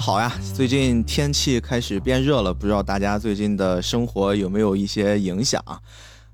好呀！最近天气开始变热了，不知道大家最近的生活有没有一些影响？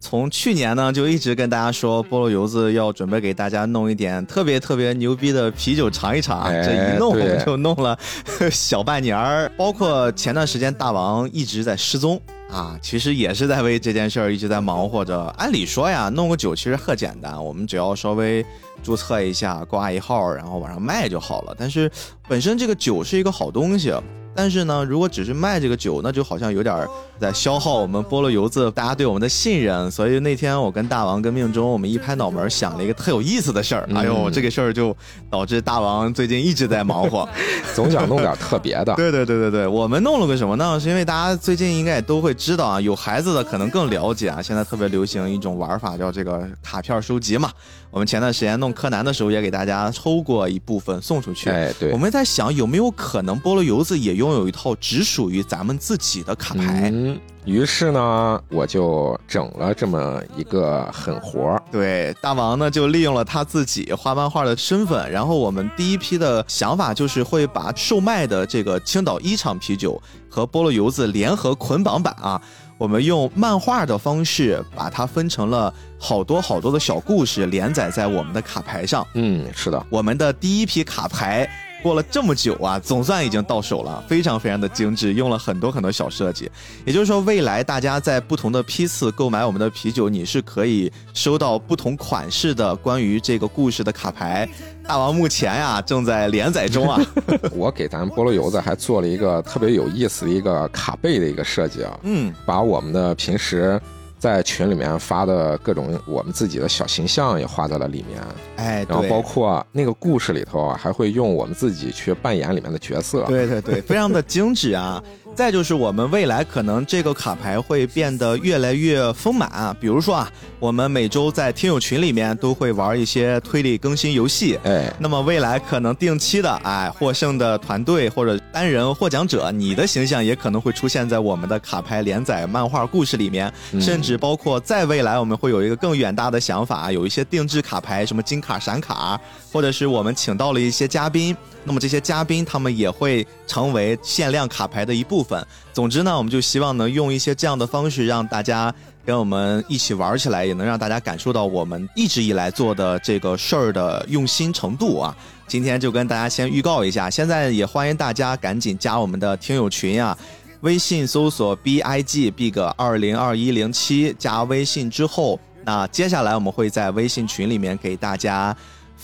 从去年呢，就一直跟大家说，菠萝油子要准备给大家弄一点特别特别牛逼的啤酒尝一尝。这一弄就弄了 小半年儿，包括前段时间大王一直在失踪啊，其实也是在为这件事儿一直在忙活着。按理说呀，弄个酒其实很简单，我们只要稍微。注册一下，挂一号，然后往上卖就好了。但是本身这个酒是一个好东西。但是呢，如果只是卖这个酒，那就好像有点在消耗我们菠萝油子大家对我们的信任。所以那天我跟大王跟命中，我们一拍脑门想了一个特有意思的事儿。哎呦，这个事儿就导致大王最近一直在忙活，总想弄点特别的。对对对对对，我们弄了个什么呢？是因为大家最近应该也都会知道啊，有孩子的可能更了解啊。现在特别流行一种玩法，叫这个卡片收集嘛。我们前段时间弄柯南的时候，也给大家抽过一部分送出去。哎，对。我们在想有没有可能菠萝油子也拥有一套只属于咱们自己的卡牌。嗯。于是呢，我就整了这么一个狠活儿。对，大王呢就利用了他自己画漫画的身份，然后我们第一批的想法就是会把售卖的这个青岛一厂啤酒和菠萝油子联合捆绑版啊。我们用漫画的方式把它分成了好多好多的小故事，连载在我们的卡牌上。嗯，是的，我们的第一批卡牌。过了这么久啊，总算已经到手了，非常非常的精致，用了很多很多小设计。也就是说，未来大家在不同的批次购买我们的啤酒，你是可以收到不同款式的关于这个故事的卡牌。大王目前呀正在连载中啊。我给咱菠萝油子还做了一个特别有意思的一个卡背的一个设计啊。嗯，把我们的平时。在群里面发的各种我们自己的小形象也画在了里面，哎，然后包括那个故事里头啊，还会用我们自己去扮演里面的角色，对对对，非常的精致啊。再就是我们未来可能这个卡牌会变得越来越丰满啊，比如说啊，我们每周在听友群里面都会玩一些推理更新游戏，哎，那么未来可能定期的，哎，获胜的团队或者单人获奖者，你的形象也可能会出现在我们的卡牌连载漫画故事里面，甚至包括在未来我们会有一个更远大的想法，有一些定制卡牌，什么金卡、闪卡，或者是我们请到了一些嘉宾。那么这些嘉宾他们也会成为限量卡牌的一部分。总之呢，我们就希望能用一些这样的方式，让大家跟我们一起玩起来，也能让大家感受到我们一直以来做的这个事儿的用心程度啊。今天就跟大家先预告一下，现在也欢迎大家赶紧加我们的听友群啊，微信搜索 B I G Big 二零二一零七，加微信之后，那接下来我们会在微信群里面给大家。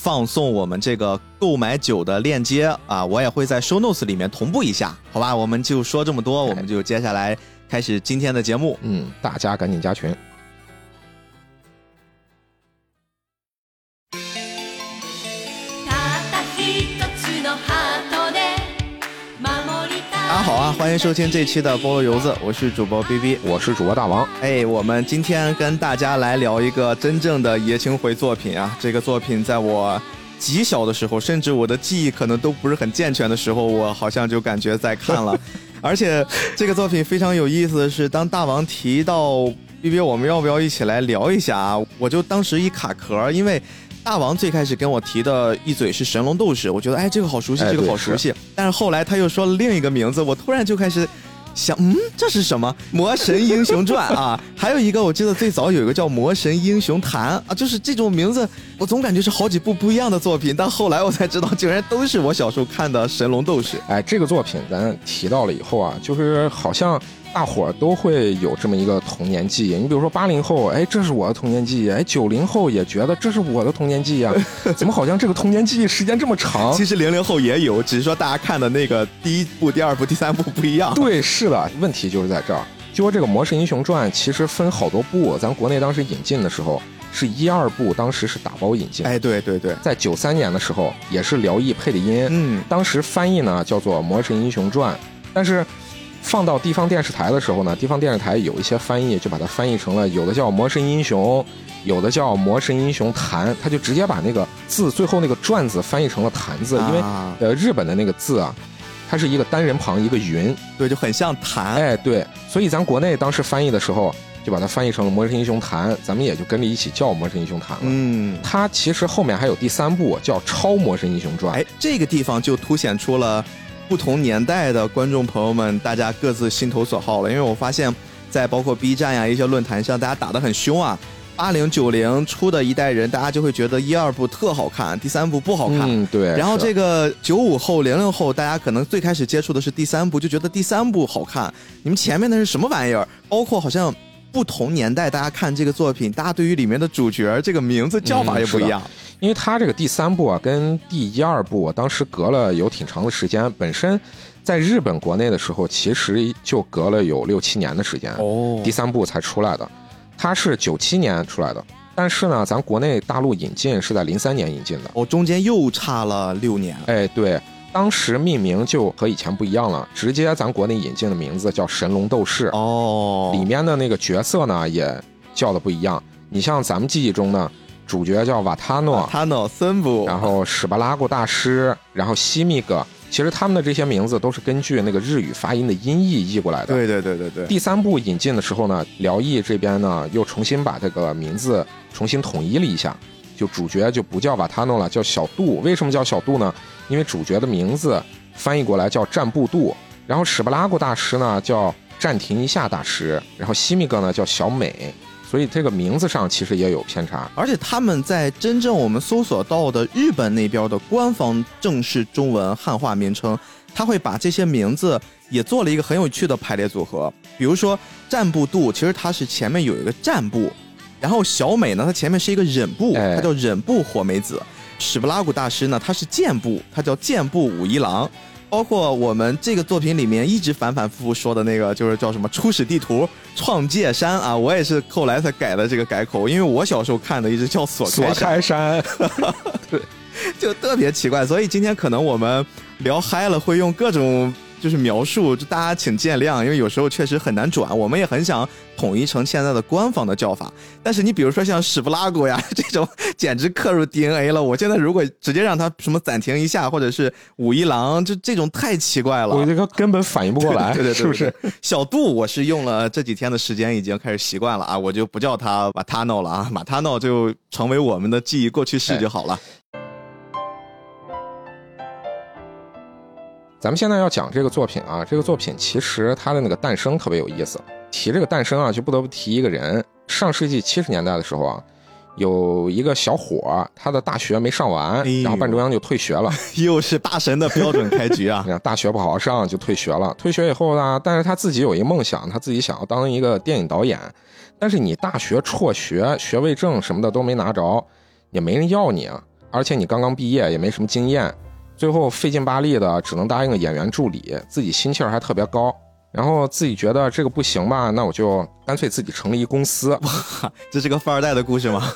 放送我们这个购买酒的链接啊，我也会在 show notes 里面同步一下，好吧？我们就说这么多，我们就接下来开始今天的节目。嗯，大家赶紧加群。欢迎收听这期的菠萝油子，我是主播 B B，我是主播大王。哎，我们今天跟大家来聊一个真正的爷青回作品啊！这个作品在我极小的时候，甚至我的记忆可能都不是很健全的时候，我好像就感觉在看了。而且这个作品非常有意思的是，当大王提到 B B，我们要不要一起来聊一下啊？我就当时一卡壳，因为。大王最开始跟我提的一嘴是神龙斗士，我觉得哎这个好熟悉，这个好熟悉。但是后来他又说了另一个名字，我突然就开始想，嗯，这是什么？魔神英雄传啊？还有一个我记得最早有一个叫魔神英雄坛啊，就是这种名字，我总感觉是好几部不一样的作品。但后来我才知道，竟然都是我小时候看的神龙斗士。哎，这个作品咱提到了以后啊，就是好像。大伙儿都会有这么一个童年记忆，你比如说八零后，哎，这是我的童年记忆，哎，九零后也觉得这是我的童年记忆啊，怎么好像这个童年记忆时间这么长？其实零零后也有，只是说大家看的那个第一部、第二部、第三部不一样。对，是的，问题就是在这儿。就说这个《魔神英雄传》其实分好多部，咱国内当时引进的时候是一二部，当时是打包引进。哎，对对对，在九三年的时候也是辽艺配的音，嗯，当时翻译呢叫做《魔神英雄传》，但是。放到地方电视台的时候呢，地方电视台有一些翻译就把它翻译成了有的叫《魔神英雄》，有的叫《魔神英雄坛》，他就直接把那个字最后那个“转”字翻译成了“坛”字，因为呃日本的那个字啊，它是一个单人旁一个云，对，就很像坛。哎，对，所以咱国内当时翻译的时候就把它翻译成了《魔神英雄坛》，咱们也就跟着一起叫《魔神英雄坛》了。嗯，它其实后面还有第三部叫《超魔神英雄传》。哎，这个地方就凸显出了。不同年代的观众朋友们，大家各自心头所好了。因为我发现，在包括 B 站呀一些论坛上，大家打得很凶啊。八零九零出的一代人，大家就会觉得一二部特好看，第三部不好看。嗯，对。然后这个九五后、零零后，大家可能最开始接触的是第三部，就觉得第三部好看。你们前面的是什么玩意儿？包括好像不同年代，大家看这个作品，大家对于里面的主角这个名字叫法也不一样。因为它这个第三部啊，跟第一二部当时隔了有挺长的时间。本身在日本国内的时候，其实就隔了有六七年的时间。哦。第三部才出来的。它是九七年出来的，但是呢，咱国内大陆引进是在零三年引进的，哦，中间又差了六年。哎，对，当时命名就和以前不一样了，直接咱国内引进的名字叫《神龙斗士》哦，里面的那个角色呢也叫的不一样。你像咱们记忆中呢，主角叫瓦塔诺，塔诺森布，然后史巴拉古大师，然后西密格。其实他们的这些名字都是根据那个日语发音的音译译过来的。对对对对对。第三部引进的时候呢，辽艺这边呢又重新把这个名字重新统一了一下，就主角就不叫瓦塔诺了，叫小杜。为什么叫小杜呢？因为主角的名字翻译过来叫战布杜。然后史巴拉古大师呢叫暂停一下大师，然后西米格呢叫小美。所以这个名字上其实也有偏差，而且他们在真正我们搜索到的日本那边的官方正式中文汉化名称，他会把这些名字也做了一个很有趣的排列组合。比如说战部度，其实它是前面有一个战部，然后小美呢，它前面是一个忍部，它叫忍部火梅子。史布拉古大师呢，他是剑部，他叫剑部武一郎。包括我们这个作品里面一直反反复复说的那个，就是叫什么初始地图创界山啊，我也是后来才改的这个改口，因为我小时候看的一直叫锁开山，对，就特别奇怪，所以今天可能我们聊嗨了，会用各种。就是描述，就大家请见谅，因为有时候确实很难转，我们也很想统一成现在的官方的叫法。但是你比如说像屎不拉古呀这种，简直刻入 DNA 了。我现在如果直接让他什么暂停一下，或者是武一郎，就这种太奇怪了，我这个根本反应不过来，对对对，是不是？小杜，我是用了这几天的时间，已经开始习惯了啊，我就不叫他马塔诺了啊，马塔诺就成为我们的记忆过去式就好了。咱们现在要讲这个作品啊，这个作品其实它的那个诞生特别有意思。提这个诞生啊，就不得不提一个人。上世纪七十年代的时候啊，有一个小伙，他的大学没上完，然后半中央就退学了。又是大神的标准开局啊！大学不好好上就退学了。退学以后呢，但是他自己有一个梦想，他自己想要当一个电影导演。但是你大学辍学，学位证什么的都没拿着，也没人要你啊，而且你刚刚毕业，也没什么经验。最后费劲巴力的，只能答应演员助理，自己心气儿还特别高，然后自己觉得这个不行吧，那我就干脆自己成立一公司。哇，这是个富二代的故事吗？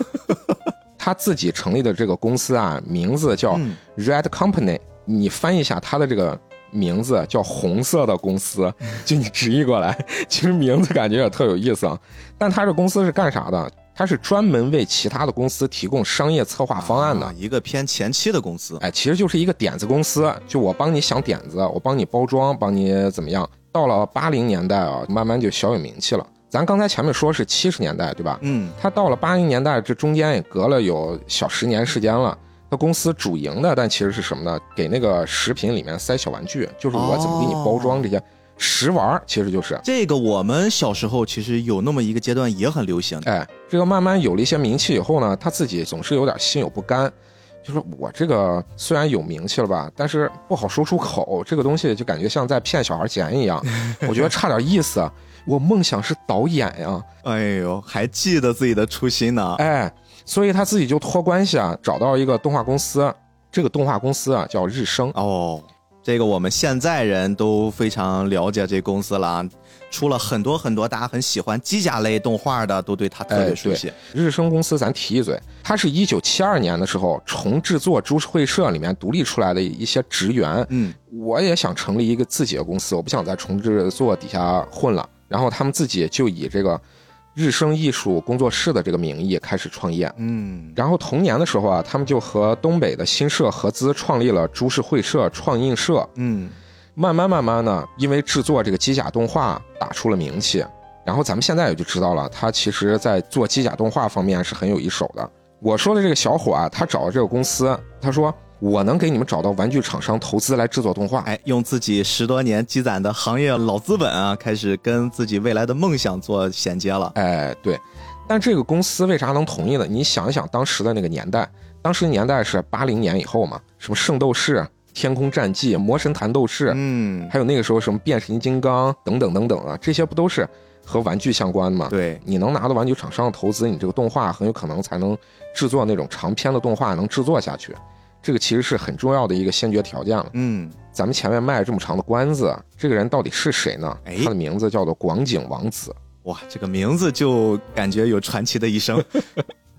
他自己成立的这个公司啊，名字叫 Red Company，你翻译一下他的这个名字叫红色的公司，就你直译过来，其实名字感觉也特有意思啊。但他这公司是干啥的？它是专门为其他的公司提供商业策划方案的一个偏前期的公司，哎，其实就是一个点子公司，就我帮你想点子，我帮你包装，帮你怎么样。到了八零年代啊，慢慢就小有名气了。咱刚才前面说是七十年代，对吧？嗯，他到了八零年代，这中间也隔了有小十年时间了。他公司主营的，但其实是什么呢？给那个食品里面塞小玩具，就是我怎么给你包装这些。食玩其实就是这个，我们小时候其实有那么一个阶段也很流行。哎，这个慢慢有了一些名气以后呢，他自己总是有点心有不甘，就是我这个虽然有名气了吧，但是不好说出口，这个东西就感觉像在骗小孩钱一样，我觉得差点意思。我梦想是导演呀，哎呦，还记得自己的初心呢。哎，所以他自己就托关系啊，找到一个动画公司，这个动画公司啊叫日升哦。这个我们现在人都非常了解这公司了啊，出了很多很多大家很喜欢机甲类动画的，都对它特别熟悉。日升公司，咱提一嘴，它是一九七二年的时候重制作株式会社里面独立出来的一些职员。嗯，我也想成立一个自己的公司，我不想在重制作底下混了。然后他们自己就以这个。日升艺术工作室的这个名义开始创业，嗯，然后同年的时候啊，他们就和东北的新社合资创立了株式会社创映社，嗯，慢慢慢慢呢，因为制作这个机甲动画打出了名气，然后咱们现在也就知道了，他其实在做机甲动画方面是很有一手的。我说的这个小伙啊，他找的这个公司，他说我能给你们找到玩具厂商投资来制作动画。哎，用自己十多年积攒的行业老资本啊，开始跟自己未来的梦想做衔接了。哎，对。但这个公司为啥能同意呢？你想一想当时的那个年代，当时年代是八零年以后嘛，什么圣斗士、天空战记、魔神弹斗士，嗯，还有那个时候什么变形金刚等等等等啊，这些不都是和玩具相关的吗？对，你能拿到玩具厂商的投资，你这个动画很有可能才能制作那种长篇的动画，能制作下去。这个其实是很重要的一个先决条件了。嗯，咱们前面卖了这么长的关子，这个人到底是谁呢？哎他的名字叫做广景王子。哇，这个名字就感觉有传奇的一生。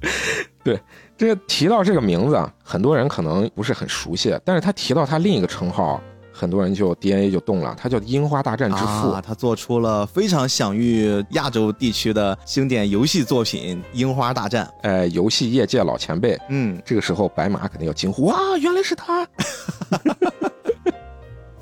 对这提到这个名字啊，很多人可能不是很熟悉，但是他提到他另一个称号，很多人就 DNA 就动了，他叫樱花大战之父。啊，他做出了非常享誉亚洲地区的经典游戏作品《樱花大战》。哎，游戏业界老前辈，嗯，这个时候白马肯定要惊呼：哇，原来是他！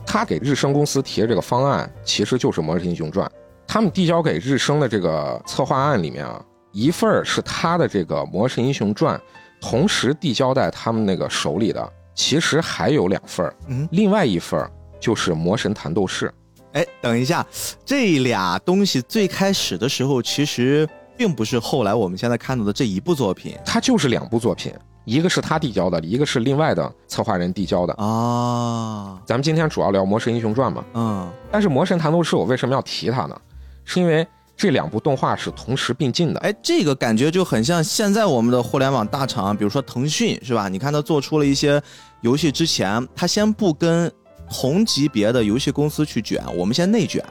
他给日升公司提的这个方案，其实就是《魔神英雄传》。他们递交给日升的这个策划案里面啊，一份儿是他的这个《魔神英雄传》，同时递交在他们那个手里的，其实还有两份儿。嗯另外一份儿就是《魔神弹斗士》。哎，等一下，这俩东西最开始的时候其实并不是后来我们现在看到的这一部作品它就是两部作品，一个是他递交的，一个是另外的策划人递交的。啊。咱们今天主要聊《魔神英雄传》嘛，嗯，但是《魔神弹斗士》我为什么要提它呢？是因为这两部动画是同时并进的。哎，这个感觉就很像现在我们的互联网大厂，比如说腾讯，是吧？你看它做出了一些游戏之前，它先不跟同级别的游戏公司去卷，我们先内卷。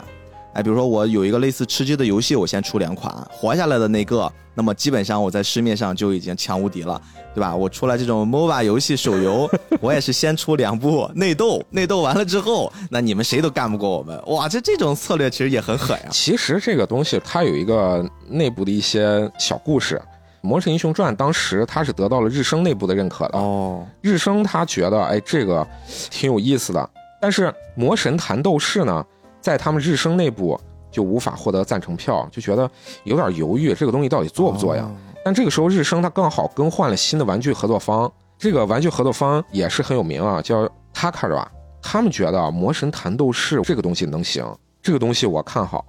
哎，比如说我有一个类似吃鸡的游戏，我先出两款，活下来的那个，那么基本上我在市面上就已经强无敌了，对吧？我出来这种 MOBA 游戏手游，我也是先出两部内斗，内斗完了之后，那你们谁都干不过我们。哇，这这种策略其实也很狠呀、其实这个东西它有一个内部的一些小故事。《魔神英雄传》当时它是得到了日升内部的认可的，哦，日升他觉得哎这个挺有意思的，但是《魔神弹斗士》呢，在他们日升内部就无法获得赞成票，就觉得有点犹豫，这个东西到底做不做呀？哦但这个时候日升他刚好更换了新的玩具合作方，这个玩具合作方也是很有名啊，叫 Takara。他们觉得啊魔神弹斗士这个东西能行，这个东西我看好，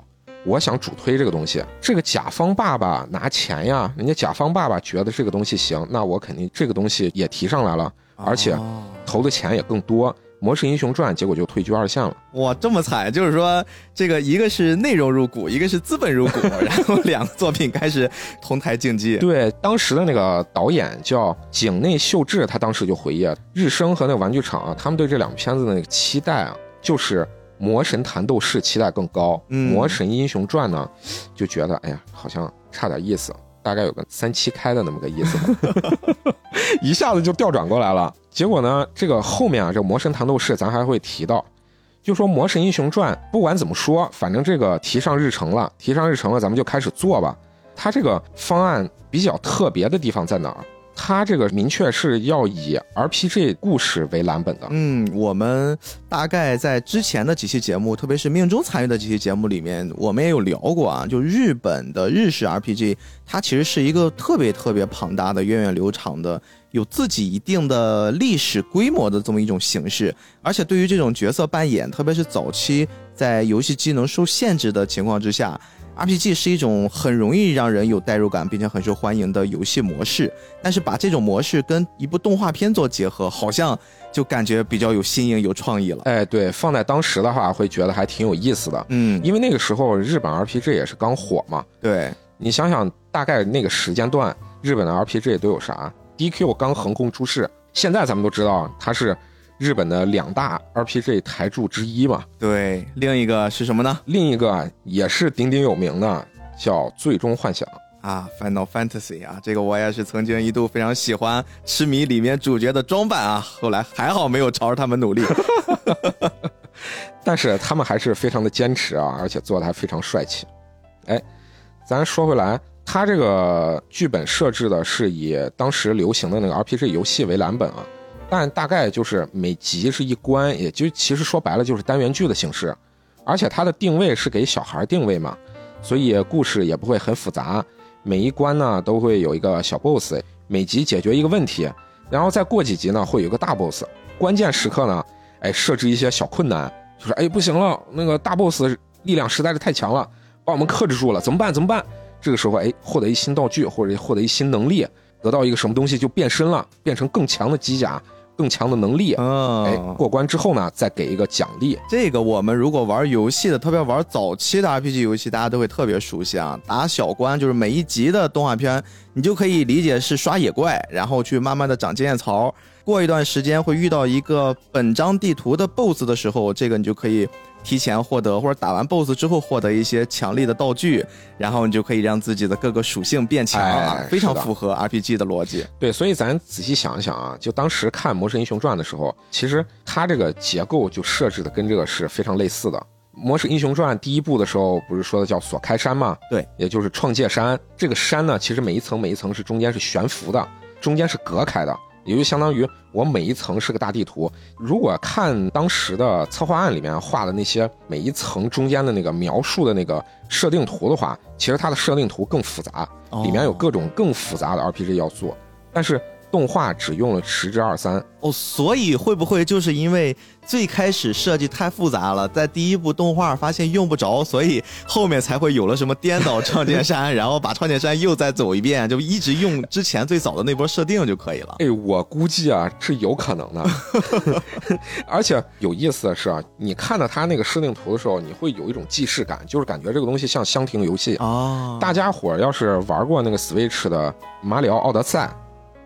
我想主推这个东西。这个甲方爸爸拿钱呀，人家甲方爸爸觉得这个东西行，那我肯定这个东西也提上来了，而且哦投的钱也更多。魔神英雄传结果就退居二线了。哇，这么惨，就是说这个一个是内容入股，一个是资本入股，然后两个作品开始同台竞技。对，当时的那个导演叫井内秀智，他当时就回忆，日升和那个玩具厂啊，他们对这两部片子的那个期待啊，就是《魔神弹斗士》期待更高，嗯魔神英雄传》呢，就觉得哎呀，好像差点意思，大概有个三七开的那么个意思吧，一下子就调转过来了。结果呢，这个后面啊，这《魔神弹斗士》咱还会提到。就说《魔神英雄传》，不管怎么说，反正这个提上日程了，提上日程了，咱们就开始做吧。它这个方案比较特别的地方在哪儿？它这个明确是要以 RPG 故事为蓝本的。嗯，我们大概在之前的几期节目，特别是命中参与的几期节目里面，我们也有聊过啊。就日本的日式 RPG，它其实是一个特别特别庞大的、源远流长的、有自己一定的历史规模的这么一种形式。而且对于这种角色扮演，特别是早期在游戏机能受限制的情况之下。RPG 是一种很容易让人有代入感，并且很受欢迎的游戏模式。但是把这种模式跟一部动画片做结合，好像就感觉比较有新颖、有创意了。哎，对，放在当时的话，会觉得还挺有意思的，嗯，因为那个时候日本 RPG 也是刚火嘛。对，你想想，大概那个时间段，日本的 RPG 都有啥？DQ 刚横空出世，现在咱们都知道它是日本的两大 RPG 台柱之一嘛。对，另一个是什么呢？另一个也是鼎鼎有名的，叫《最终幻想》。啊，Final Fantasy 啊，这个我也是曾经一度非常喜欢、痴迷里面主角的装扮啊，后来还好没有朝着他们努力。但是他们还是非常的坚持啊，而且做的还非常帅气。哎，咱说回来，他这个剧本设置的是以当时流行的那个 RPG 游戏为蓝本啊，但大概就是每集是一关，也就其实说白了就是单元剧的形式，而且它的定位是给小孩定位嘛，所以故事也不会很复杂，每一关呢都会有一个小 BOSS，每集解决一个问题。然后再过几集呢，会有一个大 boss，关键时刻呢，哎，设置一些小困难，就是哎不行了，那个大 boss 力量实在是太强了，把我们克制住了，怎么办？怎么办？这个时候，哎，获得一新道具或者获得一新能力，得到一个什么东西就变身了，变成更强的机甲。更强的能力，嗯哎，过关之后呢，再给一个奖励。这个我们如果玩游戏的，特别玩早期的 RPG 游戏，大家都会特别熟悉啊。打小关就是每一集的动画片，你就可以理解是刷野怪，然后去慢慢的长经验槽。过一段时间会遇到一个本章地图的 BOSS 的时候，这个你就可以提前获得，或者打完 BOSS 之后获得一些强力的道具，然后你就可以让自己的各个属性变强啊，非常符合 RPG 的逻辑。对，所以咱仔细想一想啊，就当时看《魔神英雄传》的时候，其实它这个结构就设置的跟这个是非常类似的。《魔神英雄传》第一部的时候不是说的叫锁开山吗？对，也就是创界山。这个山呢，其实每一层每一层是中间是悬浮的，中间是隔开的。也就相当于我每一层是个大地图。如果看当时的策划案里面画的那些每一层中间的那个描述的那个设定图的话，其实它的设定图更复杂，里面有各种更复杂的 RPG 要素。但是。动画只用了十之二三哦，所以会不会就是因为最开始设计太复杂了，在第一部动画发现用不着，所以后面才会有了什么颠倒创建山，然后把创建山又再走一遍，就一直用之前最早的那波设定就可以了。哎，我估计啊是有可能的，而且有意思的是啊，你看到他那个设定图的时候，你会有一种既视感，就是感觉这个东西像箱庭游戏啊。大家伙要是玩过那个 Switch 的马里奥奥德赛。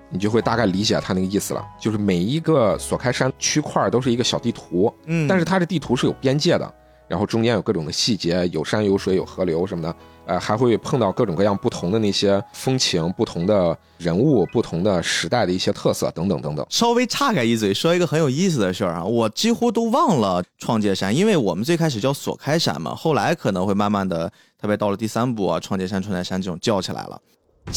你就会大概理解它那个意思了，就是每一个锁开山区块都是一个小地图，嗯，但是它的地图是有边界的，然后中间有各种的细节，有山有水有河流什么的，呃，还会碰到各种各样不同的那些风情、不同的人物、不同的时代的一些特色等等等等。稍微岔开一嘴，说一个很有意思的事儿啊，我几乎都忘了创界山，因为我们最开始叫锁开山嘛，后来可能会慢慢的，特别到了第三部啊，创界山、创界山这种叫起来了。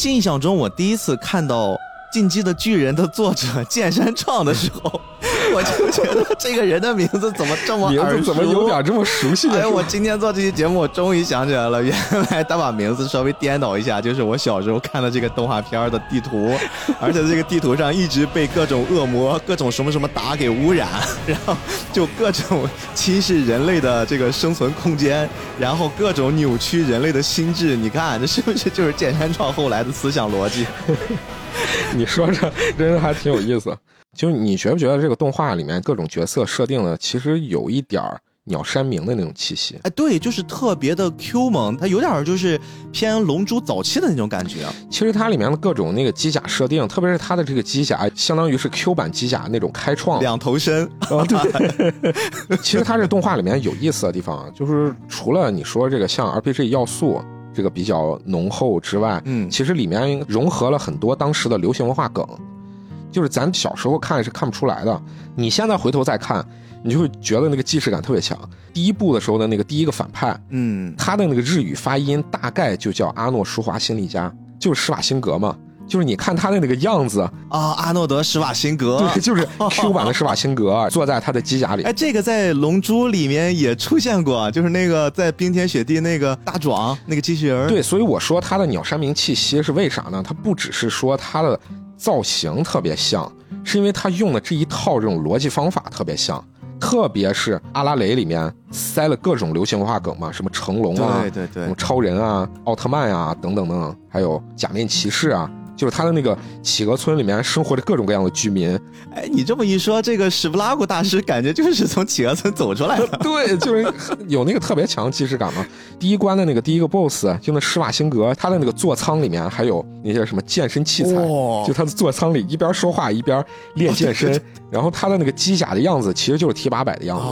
印象中，我第一次看到。进击的巨人的作者 剑山创的时候，我就觉得这个人的名字怎么这么耳熟？怎么有点这么熟悉？哎，我今天做这期节目，我终于想起来了，原来他把名字稍微颠倒一下，就是我小时候看的这个动画片的地图，而且这个地图上一直被各种恶魔、各种什么什么打给污染，然后就各种侵蚀人类的这个生存空间，然后各种扭曲人类的心智。你看，这是不是就是剑山创后来的思想逻辑？你说这真的还挺有意思，就你觉不觉得这个动画里面各种角色设定的，其实有一点鸟山明的那种气息？哎，对，就是特别的 Q 萌，它有点就是偏龙珠早期的那种感觉。其实它里面的各种那个机甲设定，特别是它的这个机甲，相当于是 Q 版机甲那种开创，两头身。啊，对。其实它这动画里面有意思的地方，就是除了你说这个像 RPG 要素。这个比较浓厚之外，嗯，其实里面融合了很多当时的流行文化梗，就是咱小时候看是看不出来的，你现在回头再看，你就会觉得那个既视感特别强。第一部的时候的那个第一个反派，嗯，他的那个日语发音大概就叫阿诺舒华辛利加，就是施瓦辛格嘛。就是你看他的那个样子啊，阿诺德施瓦辛格，对，就是 Q 版的施瓦辛格，坐在他的机甲里。哎，这个在《龙珠》里面也出现过，就是那个在冰天雪地那个大壮那个机器人。对，所以我说他的鸟山明气息是为啥呢？他不只是说他的造型特别像，是因为他用的这一套这种逻辑方法特别像。特别是阿拉蕾里面塞了各种流行文化梗嘛，什么成龙啊，对对对，什么超人啊、奥特曼啊等等等等，还有假面骑士啊。就是他的那个企鹅村里面生活着各种各样的居民，哎，你这么一说，这个史布拉古大师感觉就是从企鹅村走出来的。对，就是有那个特别强的既视感嘛。第一关的那个第一个 BOSS 就那施瓦辛格，他的那个座舱里面还有那些什么健身器材，就他的座舱里一边说话一边练健身。然后他的那个机甲的样子其实就是 T 八百的样子，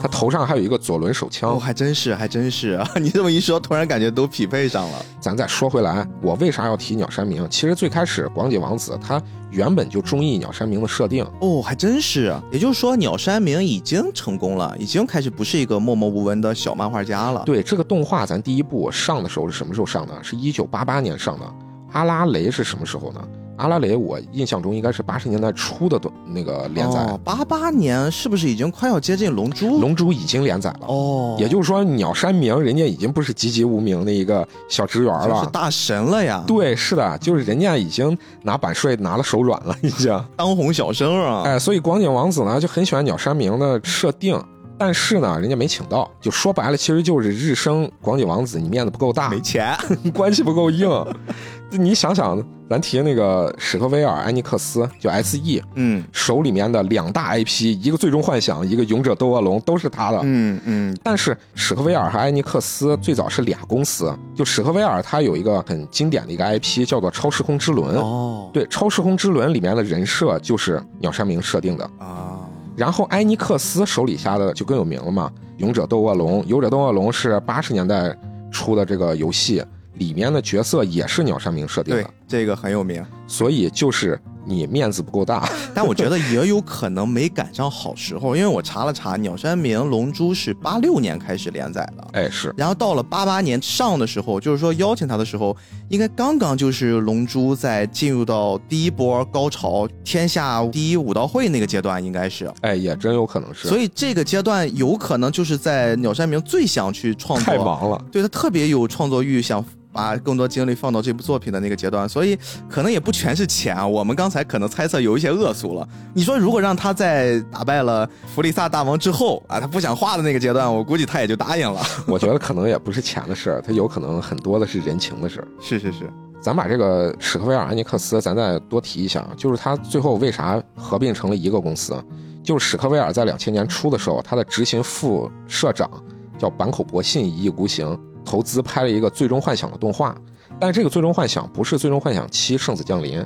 他头上还有一个左轮手枪，哦还真是，还真是啊！你这么一说，突然感觉都匹配上了。咱再说回来，我为啥要提鸟山明？其实最开始广井王子他原本就中意鸟山明的设定哦，还真是。也就是说，鸟山明已经成功了，已经开始不是一个默默无闻的小漫画家了。对这个动画，咱第一部上的时候是什么时候上的？是一九八八年上的。阿拉蕾是什么时候呢？阿拉蕾我印象中应该是八十年代初的那个连载。八八年是不是已经快要接近《龙珠》？《龙珠》已经连载了哦，也就是说鸟山明人家已经不是籍籍无名的一个小职员了，是大神了呀。对，是的，就是人家已经拿版税拿了手软了，已经当红小生啊。哎，所以广井王子呢就很喜欢鸟山明的设定。但是呢，人家没请到，就说白了，其实就是日升广井王子，你面子不够大，没钱，关系不够硬。你想想，咱提那个史克威尔艾尼克斯，就 S E，嗯，手里面的两大 IP，一个最终幻想，一个勇者斗恶龙，都是他的。嗯嗯。但是史克威尔和艾尼克斯最早是俩公司，就史克威尔它有一个很经典的一个 IP，叫做超时空之轮。哦。对，超时空之轮里面的人设就是鸟山明设定的啊。然后埃尼克斯手里下的就更有名了嘛，《勇者斗恶龙》，《勇者斗恶龙》是八十年代出的这个游戏，里面的角色也是鸟山明设定的，这个很有名，所以就是。你面子不够大，但我觉得也有可能没赶上好时候，因为我查了查，鸟山明《龙珠》是八六年开始连载的，哎是，然后到了八八年上的时候，就是说邀请他的时候，应该刚刚就是《龙珠》在进入到第一波高潮，天下第一武道会那个阶段，应该是，哎也真有可能是，所以这个阶段有可能就是在鸟山明最想去创作，太忙了，对他特别有创作欲，想。把更多精力放到这部作品的那个阶段，所以可能也不全是钱啊。我们刚才可能猜测有一些恶俗了。你说如果让他在打败了弗利萨大王之后啊，他不想画的那个阶段，我估计他也就答应了。我觉得可能也不是钱的事儿，他有可能很多的是人情的事儿。是是是，咱把这个史克威尔安尼克斯，咱再多提一下，就是他最后为啥合并成了一个公司？就是史克威尔在两千年初的时候，他的执行副社长叫坂口博信一意孤行。投资拍了一个《最终幻想》的动画，但这个《最终幻想》不是《最终幻想七：圣子降临》，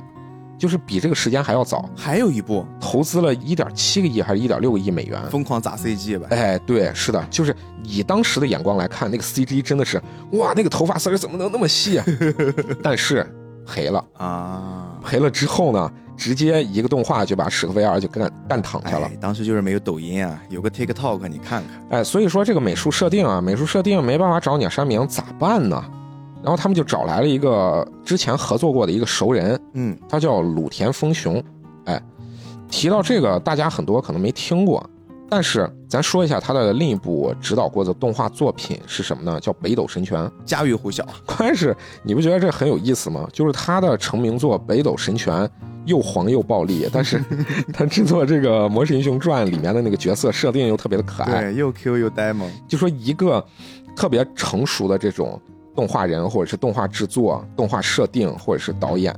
就是比这个时间还要早。还有一部投资了一点七个亿还是一点六个亿美元，疯狂砸 CG 吧？哎，对，是的，就是以当时的眼光来看，那个 CG 真的是哇，那个头发丝怎么能那么细？但是赔了啊！赔了之后呢？直接一个动画就把史克威尔就干干躺下了。当时就是没有抖音啊，有个 TikTok，你看看。哎，所以说这个美术设定啊，美术设定没办法找鸟山明咋办呢？然后他们就找来了一个之前合作过的一个熟人，嗯，他叫鲁田丰雄。哎，提到这个，大家很多可能没听过。但是咱说一下他的另一部指导过的动画作品是什么呢？叫《北斗神拳》，家喻户晓。关键是你不觉得这很有意思吗？就是他的成名作《北斗神拳》又黄又暴力，但是 他制作这个《魔神英雄传》里面的那个角色设定又特别的可爱，对，又 Q 又呆萌。就说一个特别成熟的这种动画人，或者是动画制作、动画设定，或者是导演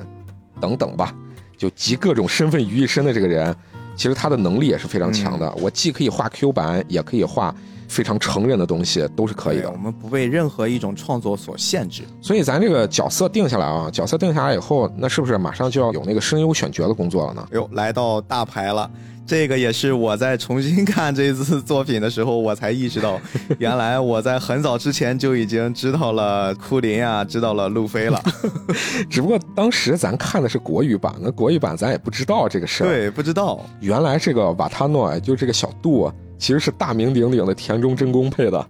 等等吧，就集各种身份于一身的这个人。其实他的能力也是非常强的，我既可以画 Q 版，也可以画非常成人的东西，都是可以的。我们不被任何一种创作所限制。所以咱这个角色定下来啊，角色定下来以后，那是不是马上就要有那个声优选角的工作了呢？哟，来到大牌了。这个也是我在重新看这次作品的时候，我才意识到，原来我在很早之前就已经知道了库林啊，知道了路飞了。只不过当时咱看的是国语版，那国语版咱也不知道这个事儿。对，不知道。原来这个瓦塔诺，就这个小杜，其实是大名鼎鼎的田中真弓配的。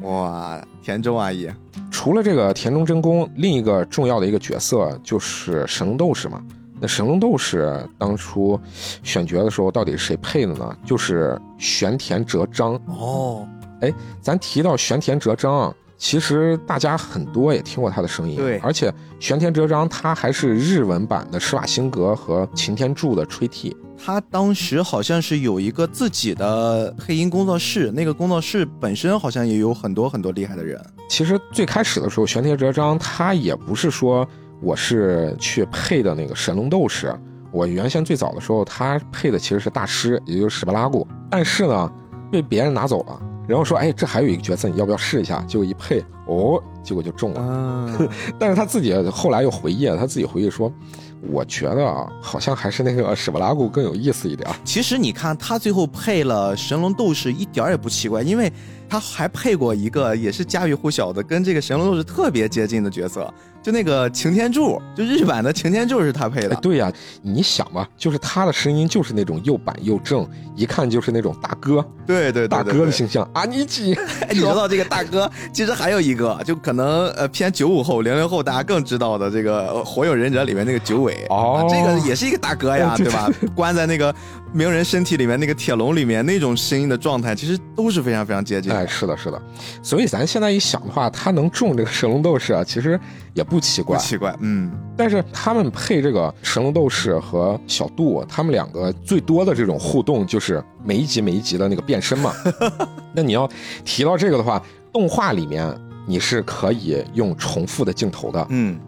哇，田中阿姨。除了这个田中真弓，另一个重要的一个角色就是神龙斗士嘛。那神龙斗士当初选角的时候，到底是谁配的呢？就是玄田哲章哦。哎，咱提到玄田哲章，其实大家很多也听过他的声音。对，而且玄田哲章他还是日文版的施瓦辛格和擎天柱的吹替。他当时好像是有一个自己的配音工作室，那个工作室本身好像也有很多很多厉害的人。其实最开始的时候，玄田哲章他也不是说。我是去配的那个神龙斗士，我原先最早的时候，他配的其实是大师，也就是史巴拉古，但是呢，被别人拿走了，然后说，哎，这还有一个角色，你要不要试一下？结果一配，哦，结果就中了。但是他自己后来又回忆了，他自己回忆说，我觉得啊，好像还是那个 史巴拉古更有意思一点。其实你看他最后配了神龙斗士，一点也不奇怪，因为。他还配过一个也是家喻户晓的，跟这个神龙斗士特别接近的角色，就那个擎天柱，就日版的擎天柱是他配的。对呀，你想嘛，就是他的声音就是那种又板又正，一看就是那种大哥，对对大哥的形象。阿尼基，你知道 这个大哥，其实还有一个，就可能呃偏九五后、零零后大家更知道的这个《火影忍者》里面那个九尾，哦，这个也是一个大哥呀，对吧？关在那个。鸣人身体里面那个铁笼里面那种声音的状态，其实都是非常非常接近。哎，是的，是的。所以咱现在一想的话，他能中这个神龙斗士啊，其实也不奇怪。不奇怪，嗯。但是他们配这个神龙斗士和小度，他们两个最多的这种互动就是每一集每一集的那个变身嘛。那你要提到这个的话，动画里面你是可以用重复的镜头的。嗯，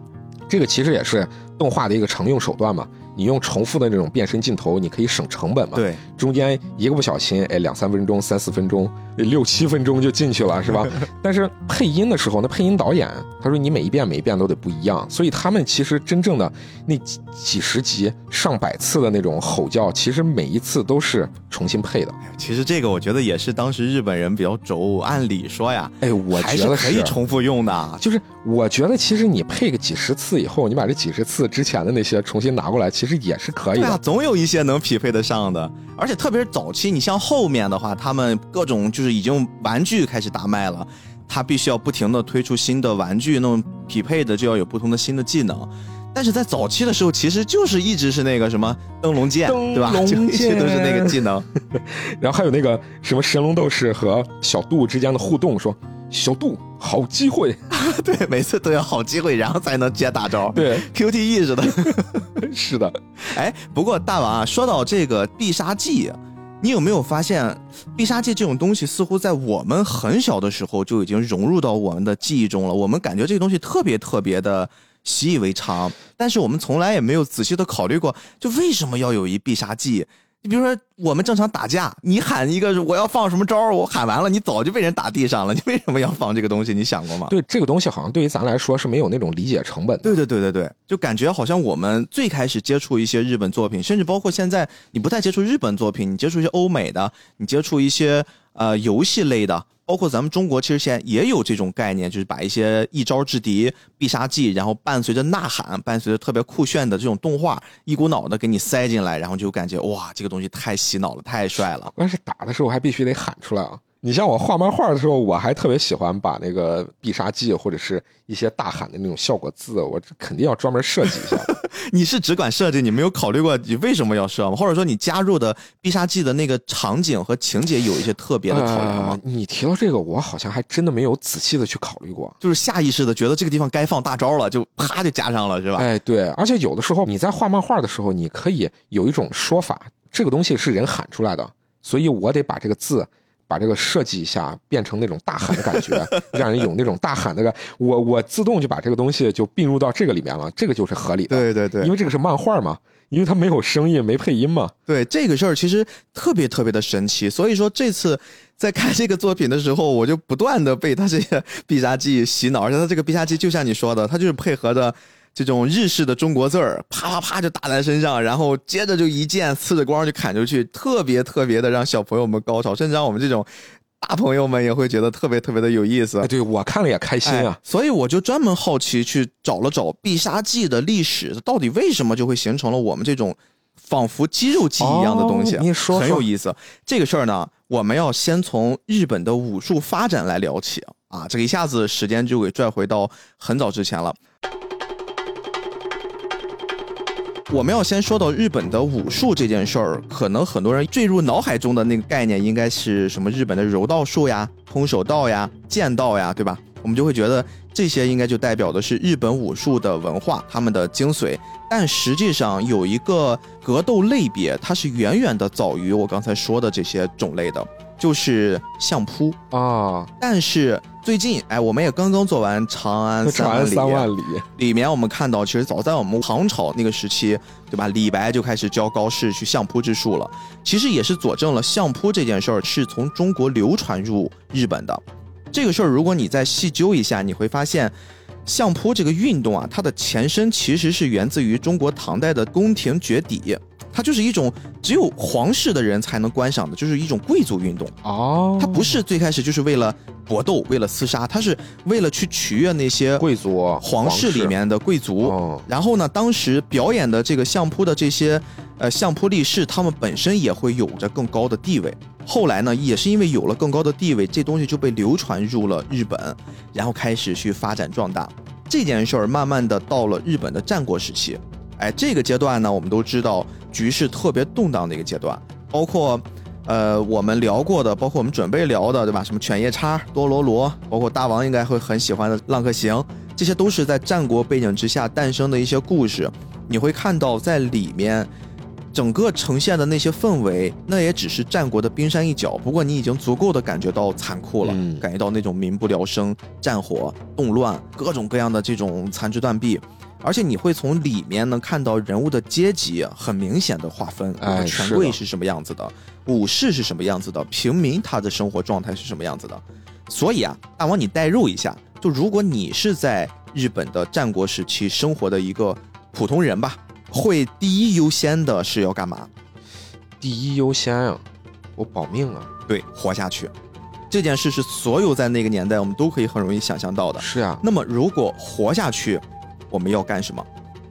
这个其实也是动画的一个常用手段嘛。你用重复的那种变身镜头，你可以省成本嘛？对，中间一个不小心，哎，两三分钟、三四分钟、六七分钟就进去了，是吧？但是配音的时候，那配音导演他说你每一遍每一遍都得不一样，所以他们其实真正的那几几十集、上百次的那种吼叫，其实每一次都是重新配的。其实这个我觉得也是当时日本人比较轴，按理说呀，哎，我觉得可以重复用的。就是我觉得其实你配个几十次以后，你把这几十次之前的那些重新拿过来，其实。也是可以的，总有一些能匹配得上的，而且特别是早期，你像后面的话，他们各种就是已经玩具开始大卖了，他必须要不停的推出新的玩具，那种匹配的就要有不同的新的技能。但是在早期的时候，其实就是一直是那个什么灯笼剑，对吧？就一直都是那个技能，然后还有那个什么神龙斗士和小度之间的互动，说。小度，好机会，对，每次都要好机会，然后才能接大招，对，QTE 似的，是的。哎，不过大王啊，说到这个必杀技，你有没有发现，必杀技这种东西似乎在我们很小的时候就已经融入到我们的记忆中了？我们感觉这个东西特别特别的习以为常，但是我们从来也没有仔细的考虑过，就为什么要有一必杀技？你比如说，我们正常打架，你喊一个我要放什么招我喊完了，你早就被人打地上了。你为什么要放这个东西？你想过吗？对，这个东西好像对于咱来说是没有那种理解成本。对对对对对，就感觉好像我们最开始接触一些日本作品，甚至包括现在你不太接触日本作品，你接触一些欧美的，你接触一些呃游戏类的。包括咱们中国，其实现在也有这种概念，就是把一些一招制敌、必杀技，然后伴随着呐喊、伴随着特别酷炫的这种动画，一股脑的给你塞进来，然后就感觉哇，这个东西太洗脑了，太帅了。关键是打的时候还必须得喊出来啊。你像我画漫画的时候，我还特别喜欢把那个必杀技或者是一些大喊的那种效果字，我肯定要专门设计一下。你是只管设计，你没有考虑过你为什么要设吗？或者说你加入的必杀技的那个场景和情节有一些特别的考量吗？你提到这个，我好像还真的没有仔细的去考虑过，就是下意识的觉得这个地方该放大招了，就啪就加上了，是吧？哎，对，而且有的时候你在画漫画的时候，你可以有一种说法，这个东西是人喊出来的，所以我得把这个字。把这个设计一下，变成那种大喊的感觉，让人有那种大喊的感。我我自动就把这个东西就并入到这个里面了，这个就是合理的。对对对，因为这个是漫画嘛，因为它没有声音，没配音嘛。对这个事儿其实特别特别的神奇，所以说这次在看这个作品的时候，我就不断的被他这些必杀技洗脑，而且他这个必杀技就像你说的，他就是配合着。这种日式的中国字儿，啪啪啪就打在身上，然后接着就一剑刺着光就砍出去，特别特别的让小朋友们高潮，甚至让我们这种大朋友们也会觉得特别特别的有意思。对我看了也开心啊，所以我就专门好奇去找了找必杀技的历史，到底为什么就会形成了我们这种仿佛肌肉记忆一样的东西？你说很有意思。这个事儿呢，我们要先从日本的武术发展来聊起啊，这个一下子时间就给拽回到很早之前了。我们要先说到日本的武术这件事儿，可能很多人坠入脑海中的那个概念应该是什么？日本的柔道术呀、空手道呀、剑道呀，对吧？我们就会觉得这些应该就代表的是日本武术的文化，他们的精髓。但实际上有一个格斗类别，它是远远的早于我刚才说的这些种类的。就是相扑啊，但是最近哎，我们也刚刚做完《长安三万里》，里面我们看到，其实早在我们唐朝那个时期，对吧？李白就开始教高适去相扑之术了。其实也是佐证了相扑这件事儿是从中国流传入日本的。这个事儿，如果你再细究一下，你会发现。相扑这个运动啊，它的前身其实是源自于中国唐代的宫廷绝底，它就是一种只有皇室的人才能观赏的，就是一种贵族运动。哦，它不是最开始就是为了搏斗、为了厮杀，它是为了去取悦那些贵族皇室里面的贵族。哦然后呢，当时表演的这个相扑的这些呃相扑力士，他们本身也会有着更高的地位。后来呢，也是因为有了更高的地位，这东西就被流传入了日本，然后开始去发展壮大。这件事儿慢慢的到了日本的战国时期，哎，这个阶段呢，我们都知道局势特别动荡的一个阶段，包括。呃，我们聊过的，包括我们准备聊的，对吧？什么犬夜叉、多罗罗，包括大王应该会很喜欢的浪客行，这些都是在战国背景之下诞生的一些故事。你会看到在里面，整个呈现的那些氛围，那也只是战国的冰山一角。不过你已经足够的感觉到残酷了，嗯感觉到那种民不聊生、战火、动乱，各种各样的这种残肢断臂。而且你会从里面能看到人物的阶级很明显的划分，比如说哎权贵是什么样子的，武士是什么样子的，平民他的生活状态是什么样子的。所以啊，大王你代入一下，就如果你是在日本的战国时期生活的一个普通人吧，会第一优先的是要干嘛？第一优先啊，我保命啊！对，活下去。这件事是所有在那个年代我们都可以很容易想象到的。是啊，那么如果活下去，我们要干什么？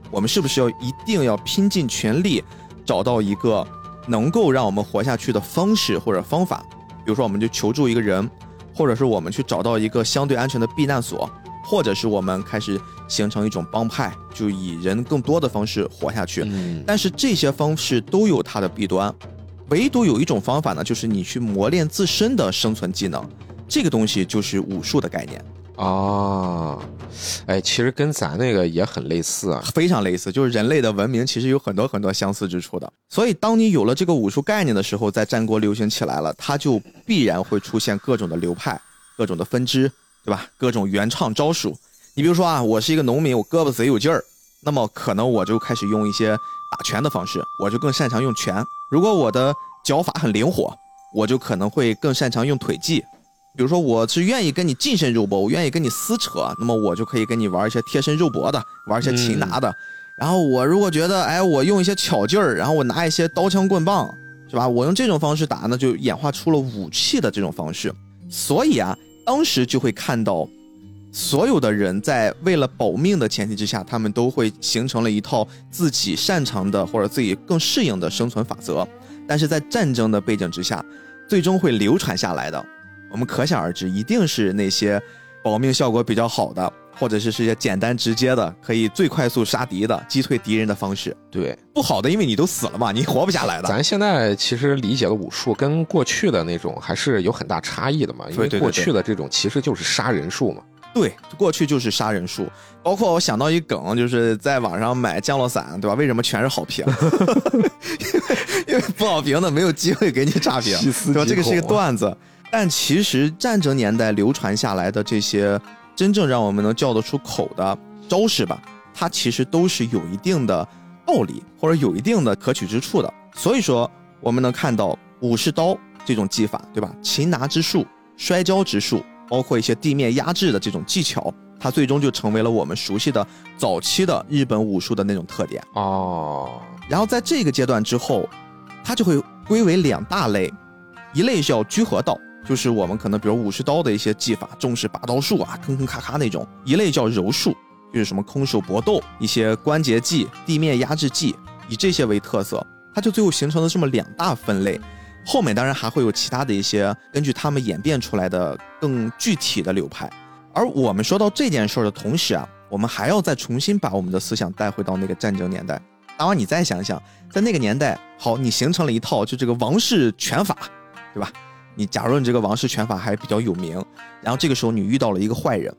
我们是不是要一定要拼尽全力找到一个能够让我们活下去的方式或者方法？比如说，我们就求助一个人，或者是我们去找到一个相对安全的避难所，或者是我们开始形成一种帮派，就以人更多的方式活下去。嗯，但是这些方式都有它的弊端，唯独有一种方法呢，就是你去磨练自身的生存技能，这个东西就是武术的概念。啊，哎，其实跟咱那个也很类似啊。非常类似，就是人类的文明其实有很多很多相似之处的。所以，当你有了这个武术概念的时候，在战国流行起来了，它就必然会出现各种的流派、各种的分支，对吧？各种原唱招数。你比如说啊，我是一个农民，我胳膊贼有劲儿，那么可能我就开始用一些打拳的方式，我就更擅长用拳。如果我的脚法很灵活，我就可能会更擅长用腿技。比如说，我是愿意跟你近身肉搏，我愿意跟你撕扯，那么我就可以跟你玩一些贴身肉搏的，玩一些擒拿的。然后我如果觉得，哎，我用一些巧劲儿，然后我拿一些刀枪棍棒，是吧？我用这种方式打那，就演化出了武器的这种方式。所以啊，当时就会看到，所有的人在为了保命的前提之下，他们都会形成了一套自己擅长的或者自己更适应的生存法则。但是在战争的背景之下，最终会流传下来的，我们可想而知，一定是那些保命效果比较好的，或者是是一些简单直接的，可以最快速杀敌的、击退敌人的方式。对，不好的，因为你都死了嘛，你活不下来的。咱现在其实理解的武术跟过去的那种还是有很大差异的嘛，因为过去的这种其实就是杀人术嘛。对，过去就是杀人术，包括我想到一梗，就是在网上买降落伞，对吧？为什么全是好评？因为因为不好评的没有机会给你差评，细思对吧？这个是一个段子，但其实战争年代流传下来的这些真正让我们能叫得出口的招式吧，它其实都是有一定的道理或者有一定的可取之处的。所以说，我们能看到武士刀这种技法，对吧？擒拿之术、摔跤之术，包括一些地面压制的这种技巧，它最终就成为了我们熟悉的早期的日本武术的那种特点。哦，然后在这个阶段之后，它就会归为两大类，一类叫居合道，就是我们可能比如武士刀的一些技法，重视拔刀术啊，吭吭咔咔那种；一类叫柔术，就是什么空手搏斗、一些关节技、地面压制技，以这些为特色，它就最后形成了这么两大分类。后面当然还会有其他的一些根据他们演变出来的更具体的流派。而我们说到这件事儿的同时啊，我们还要再重新把我们的思想带回到那个战争年代。大王，你再想想，在那个年代，好，你形成了一套就这个王室拳法，对吧？你假如你这个王室拳法还比较有名，然后这个时候你遇到了一个坏人，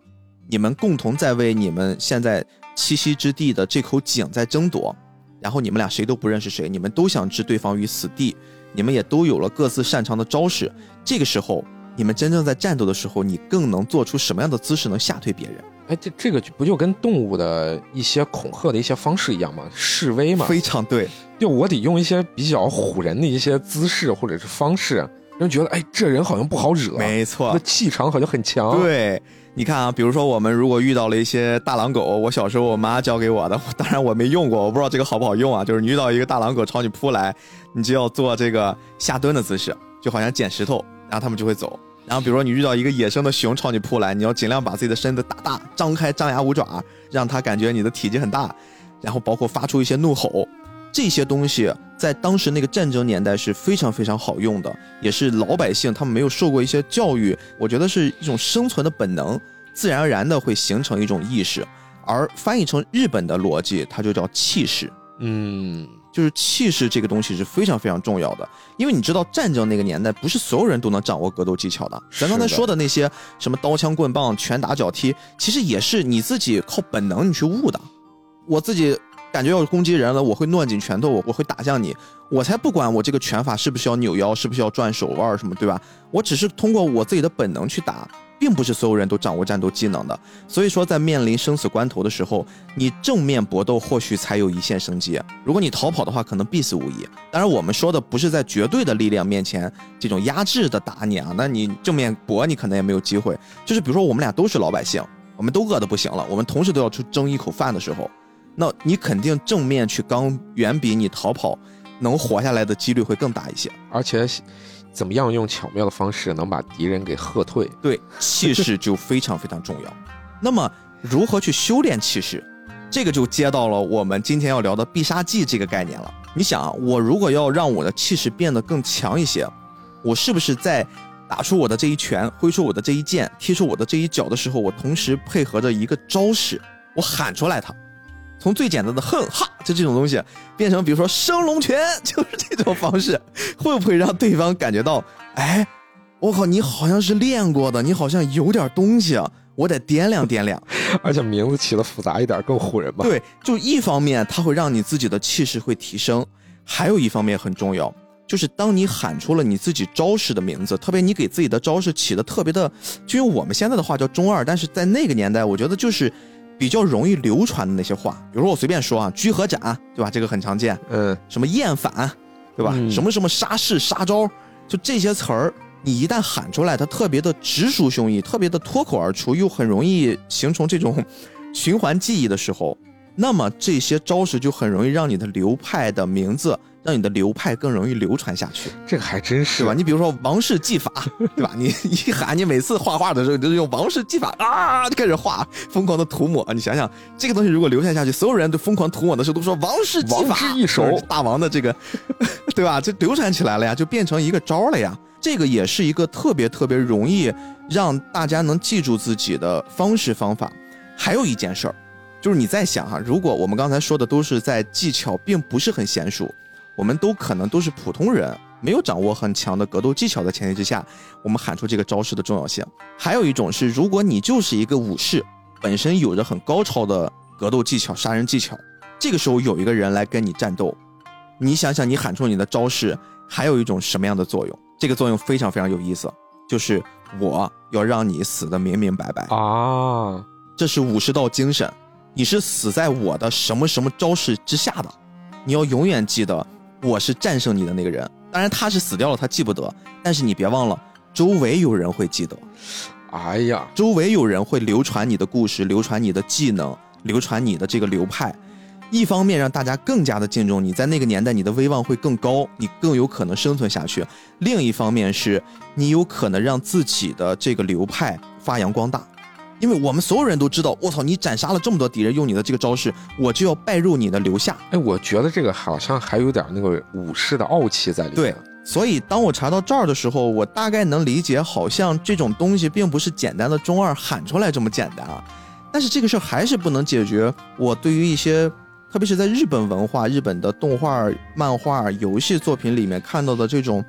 你们共同在为你们现在栖息之地的这口井在争夺，然后你们俩谁都不认识谁，你们都想置对方于死地，你们也都有了各自擅长的招式。这个时候，你们真正在战斗的时候，你更能做出什么样的姿势能吓退别人？哎，这这个不就跟动物的一些恐吓的一些方式一样吗？示威嘛，非常对，就我得用一些比较唬人的一些姿势或者是方式，人觉得哎，这人好像不好惹，没错那，气场好像很强。，对。你看啊，比如说我们如果遇到了一些大狼狗，我小时候我妈教给我的，当然我没用过，我不知道这个好不好用啊。就是你遇到一个大狼狗朝你扑来，你就要做这个下蹲的姿势，就好像捡石头，然后他们就会走。然后比如说你遇到一个野生的熊朝你扑来，你要尽量把自己的身子打大，张开张牙舞爪，让它感觉你的体积很大，然后包括发出一些怒吼，这些东西在当时那个战争年代是非常非常好用的，也是老百姓他们没有受过一些教育，我觉得是一种生存的本能，自然而然的会形成一种意识。而翻译成日本的逻辑，它就叫气势。嗯，就是气势这个东西是非常非常重要的，因为你知道战争那个年代不是所有人都能掌握格斗技巧的。咱刚才说的那些什么刀枪棍棒、拳打脚踢，其实也是你自己靠本能你去悟的。我自己感觉要攻击人了，我会攥紧拳头，我我会打向你，我才不管我这个拳法是不是要扭腰，是不是要转手腕什么，对吧？我只是通过我自己的本能去打，并不是所有人都掌握战斗技能的。所以说，在面临生死关头的时候，你正面搏斗或许才有一线生机。如果你逃跑的话，可能必死无疑。当然，我们说的不是在绝对的力量面前这种压制的打你啊，那你正面搏你可能也没有机会。就是比如说，我们俩都是老百姓，我们都饿得不行了，我们同时都要去争一口饭的时候，那你肯定正面去刚，远比你逃跑能活下来的几率会更大一些。而且怎么样用巧妙的方式能把敌人给喝退？对，气势就非常非常重要。那么，如何去修炼气势？这个就接到了我们今天要聊的必杀技这个概念了。你想啊，我如果要让我的气势变得更强一些，我是不是在打出我的这一拳、挥出我的这一剑、踢出我的这一脚的时候，我同时配合着一个招式，我喊出来它，从最简单的哼哈就这种东西，变成比如说升龙拳，就是这种方式，会不会让对方感觉到，哎，我靠，你好像是练过的，你好像有点东西啊，我得掂量掂量。而且名字起的复杂一点更唬人吧？对，就一方面它会让你自己的气势会提升，还有一方面很重要，就是当你喊出了你自己招式的名字，特别你给自己的招式起的特别的，就用我们现在的话叫中二，但是在那个年代，我觉得就是比较容易流传的那些话，比如说我随便说啊，居合斩，对吧？这个很常见，嗯，什么厌反，对吧？嗯什么什么杀式杀招，就这些词儿，你一旦喊出来，它特别的直抒胸臆，特别的脱口而出，又很容易形成这种 循环记忆的时候，那么这些招式就很容易让你的流派的名字，让你的流派更容易流传下去，这个还真是对吧？你比如说王氏技法，对吧？你一喊，你每次画画的时候，你就用王氏技法啊，就开始画，疯狂的涂抹。你想想，这个东西如果流传下去，所有人都疯狂涂抹的时候，都说王氏技法，王之一手大王的这个，对吧？就流传起来了呀，就变成一个招了呀。这个也是一个特别特别容易让大家能记住自己的方式方法。还有一件事儿，就是你在想哈、如果我们刚才说的都是在技巧并不是很娴熟，我们都可能都是普通人，没有掌握很强的格斗技巧的前提之下，我们喊出这个招式的重要性。还有一种是，如果你就是一个武士，本身有着很高超的格斗技巧、杀人技巧，这个时候有一个人来跟你战斗，你想想，你喊出你的招式，还有一种什么样的作用？这个作用非常非常有意思，就是我要让你死得明明白白。啊，这是武士道精神，你是死在我的什么什么招式之下的，你要永远记得我是战胜你的那个人。当然他是死掉了，他记不得，但是你别忘了，周围有人会记得，哎呀，周围有人会流传你的故事，流传你的技能，流传你的这个流派。一方面让大家更加的敬重你，在那个年代你的威望会更高，你更有可能生存下去；另一方面是你有可能让自己的这个流派发扬光大，因为我们所有人都知道，我操，你斩杀了这么多敌人，用你的这个招式，我就要拜入你的流下。哎，我觉得这个好像还有点那个武士的傲气在里面。对，所以当我查到这儿的时候，我大概能理解，好像这种东西并不是简单的中二喊出来这么简单啊。但是这个事儿还是不能解决我对于一些，特别是在日本文化、日本的动画、漫画、游戏作品里面看到的这种，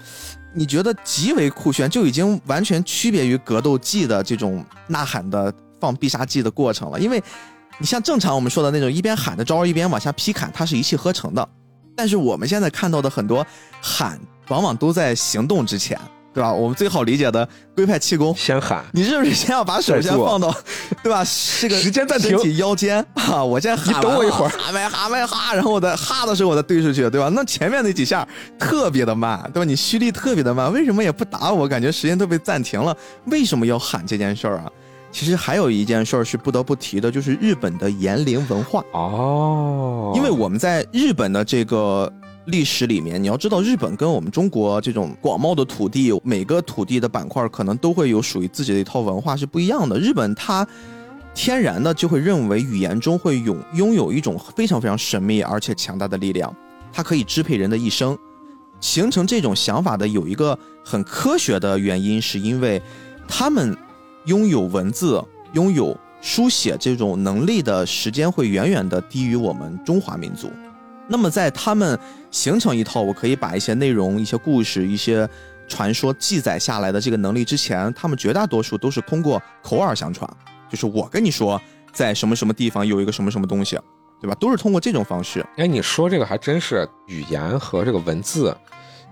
你觉得极为酷炫，就已经完全区别于格斗技的这种呐喊的放必杀技的过程了。因为你像正常我们说的那种一边喊着招一边往下劈砍，它是一气呵成的。但是我们现在看到的很多喊，往往都在行动之前，对吧？我们最好理解的龟派气功，先喊，你是不是先要把手先放到，对吧？这个时间暂停，腰间啊，我先喊你等我一会儿，哈麦哈麦哈，然后我再哈的时候我再对出去，对吧？那前面那几下特别的慢，对吧？你蓄力特别的慢，为什么也不打我？感觉时间都被暂停了，为什么要喊这件事儿啊？其实还有一件事儿是不得不提的，就是日本的言灵文化哦，因为我们在日本的这个。历史里面，你要知道，日本跟我们中国这种广袤的土地，每个土地的板块可能都会有属于自己的一套文化是不一样的。日本它天然的就会认为语言中会拥拥有一种非常非常神秘而且强大的力量，它可以支配人的一生。形成这种想法的有一个很科学的原因，是因为他们拥有文字、拥有书写这种能力的时间会远远的低于我们中华民族。那么在他们形成一套我可以把一些内容、一些故事、一些传说记载下来的这个能力之前，他们绝大多数都是通过口耳相传，就是我跟你说在什么什么地方有一个什么什么东西，对吧？都是通过这种方式。哎，你说这个还真是语言和这个文字，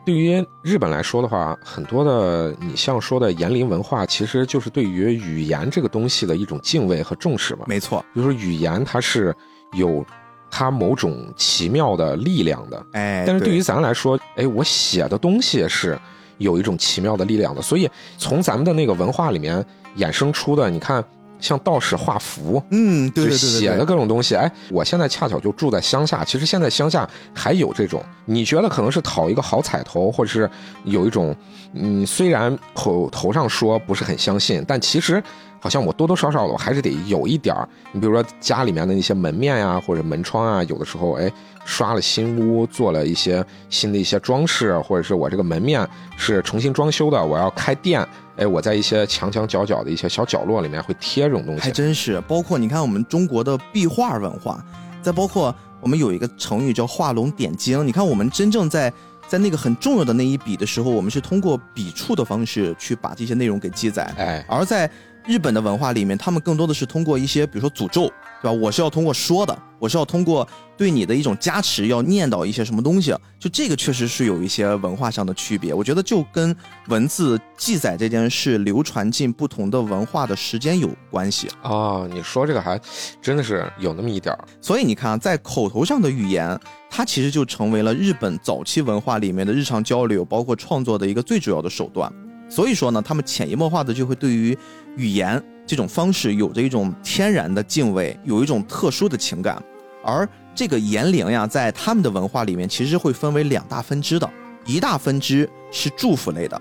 对于日本来说的话，很多的你像说的言灵文化，其实就是对于语言这个东西的一种敬畏和重视吧。没错，比如说语言它是有。它某种奇妙的力量的，哎，但是对于咱来说，哎，我写的东西是有一种奇妙的力量的，所以从咱们的那个文化里面衍生出的，你看，像道士画符，嗯，对对对，写的各种东西，哎，我现在恰巧就住在乡下，其实现在乡下还有这种，你觉得可能是讨一个好彩头，或者是有一种，嗯，虽然口头上说不是很相信，但其实。好像我多多少少的我还是得有一点儿，你比如说家里面的那些门面呀，或者门窗啊，有的时候哎刷了新屋，做了一些新的一些装饰，或者是我这个门面是重新装修的，我要开店，哎，我在一些墙墙角角的一些小角落里面会贴这种东西。还真是，包括你看我们中国的壁画文化，再包括我们有一个成语叫画龙点睛，你看我们真正在在那个很重要的那一笔的时候，我们是通过笔触的方式去把这些内容给记载，哎，而在。日本的文化里面，他们更多的是通过一些，比如说诅咒，对吧？我是要通过说的，我是要通过对你的一种加持，要念叨一些什么东西。就这个确实是有一些文化上的区别。我觉得就跟文字记载这件事流传进不同的文化的时间有关系啊。你说这个还真的是有那么一点儿。所以你看，在口头上的语言，它其实就成为了日本早期文化里面的日常交流，包括创作的一个最主要的手段。所以说呢，他们潜移默化的就会对于语言这种方式有着一种天然的敬畏，有一种特殊的情感。而这个言灵呀，在他们的文化里面，其实会分为两大分支的。一大分支是祝福类的，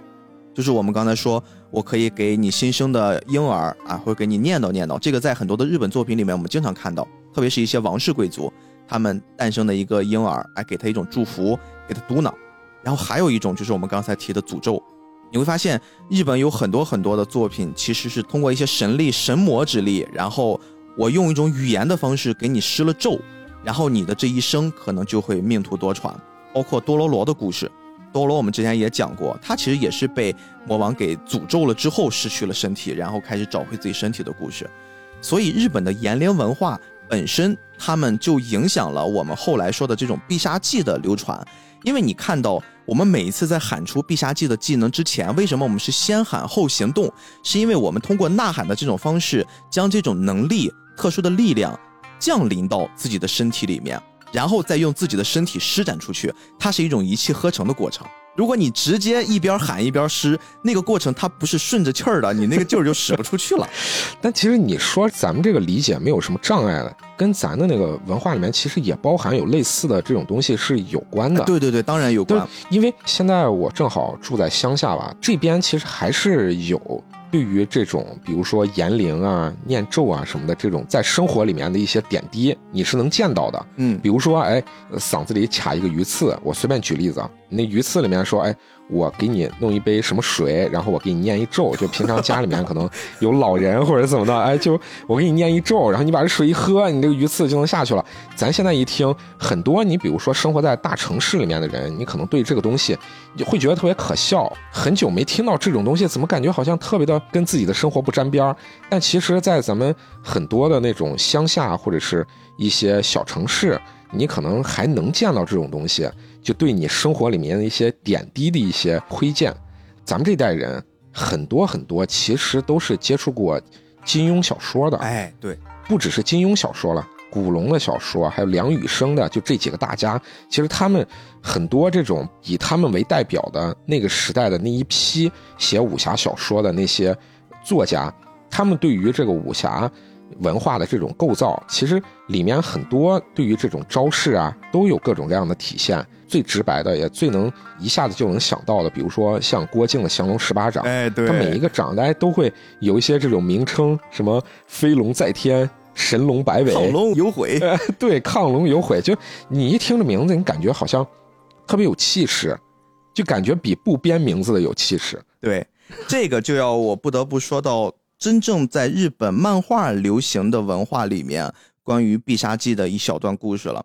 就是我们刚才说，我可以给你新生的婴儿啊，会给你念叨念叨。这个在很多的日本作品里面，我们经常看到，特别是一些王室贵族，他们诞生的一个婴儿，哎，给他一种祝福，给他嘟囔。然后还有一种就是我们刚才提的诅咒。你会发现，日本有很多很多的作品，其实是通过一些神力、神魔之力，然后我用一种语言的方式给你施了咒，然后你的这一生可能就会命途多舛。包括多罗罗的故事，多罗我们之前也讲过，他其实也是被魔王给诅咒了之后失去了身体，然后开始找回自己身体的故事。所以日本的言灵文化本身，他们就影响了我们后来说的这种必杀技的流传。因为你看到，我们每一次在喊出必杀技的技能之前，为什么我们是先喊后行动？是因为我们通过呐喊的这种方式，将这种能力、特殊的力量降临到自己的身体里面，然后再用自己的身体施展出去。它是一种一气呵成的过程。如果你直接一边喊一边湿，那个过程它不是顺着气儿的，你那个劲儿就使不出去了。但其实你说咱们这个理解没有什么障碍的，跟咱的那个文化里面其实也包含有类似的这种东西是有关的。对对对，当然有关。因为现在我正好住在乡下吧，这边其实还是有。对于这种，比如说言灵啊、念咒啊什么的，这种在生活里面的一些点滴，你是能见到的。嗯，比如说，哎，嗓子里卡一个鱼刺，我随便举例子啊，那鱼刺里面说，哎。我给你弄一杯什么水，然后我给你念一咒，就平常家里面可能有老人或者怎么的，哎，就我给你念一咒，然后你把这水一喝，你这个鱼刺就能下去了。咱现在一听，很多你比如说生活在大城市里面的人，你可能对这个东西就会觉得特别可笑。很久没听到这种东西，怎么感觉好像特别的跟自己的生活不沾边？但其实，在咱们很多的那种乡下或者是一些小城市，你可能还能见到这种东西。就对你生活里面的一些点滴的一些推荐，咱们这代人很多很多其实都是接触过金庸小说的，哎，对，不只是金庸小说了，古龙的小说，还有梁羽生的，就这几个大家，其实他们很多这种以他们为代表的那个时代的那一批写武侠小说的那些作家，他们对于这个武侠文化的这种构造，其实里面很多对于这种招式啊，都有各种各样的体现。最直白的，也最能一下子就能想到的，比如说像郭靖的降龙十八掌，哎，对，他每一个掌大家都会有一些这种名称，什么飞龙在天、神龙摆尾、亢龙有悔，对，亢龙有悔，就你一听这名字，你感觉好像特别有气势，就感觉比不编名字的有气势。对，这个就要我不得不说到真正在日本漫画流行的文化里面，关于必杀技的一小段故事了。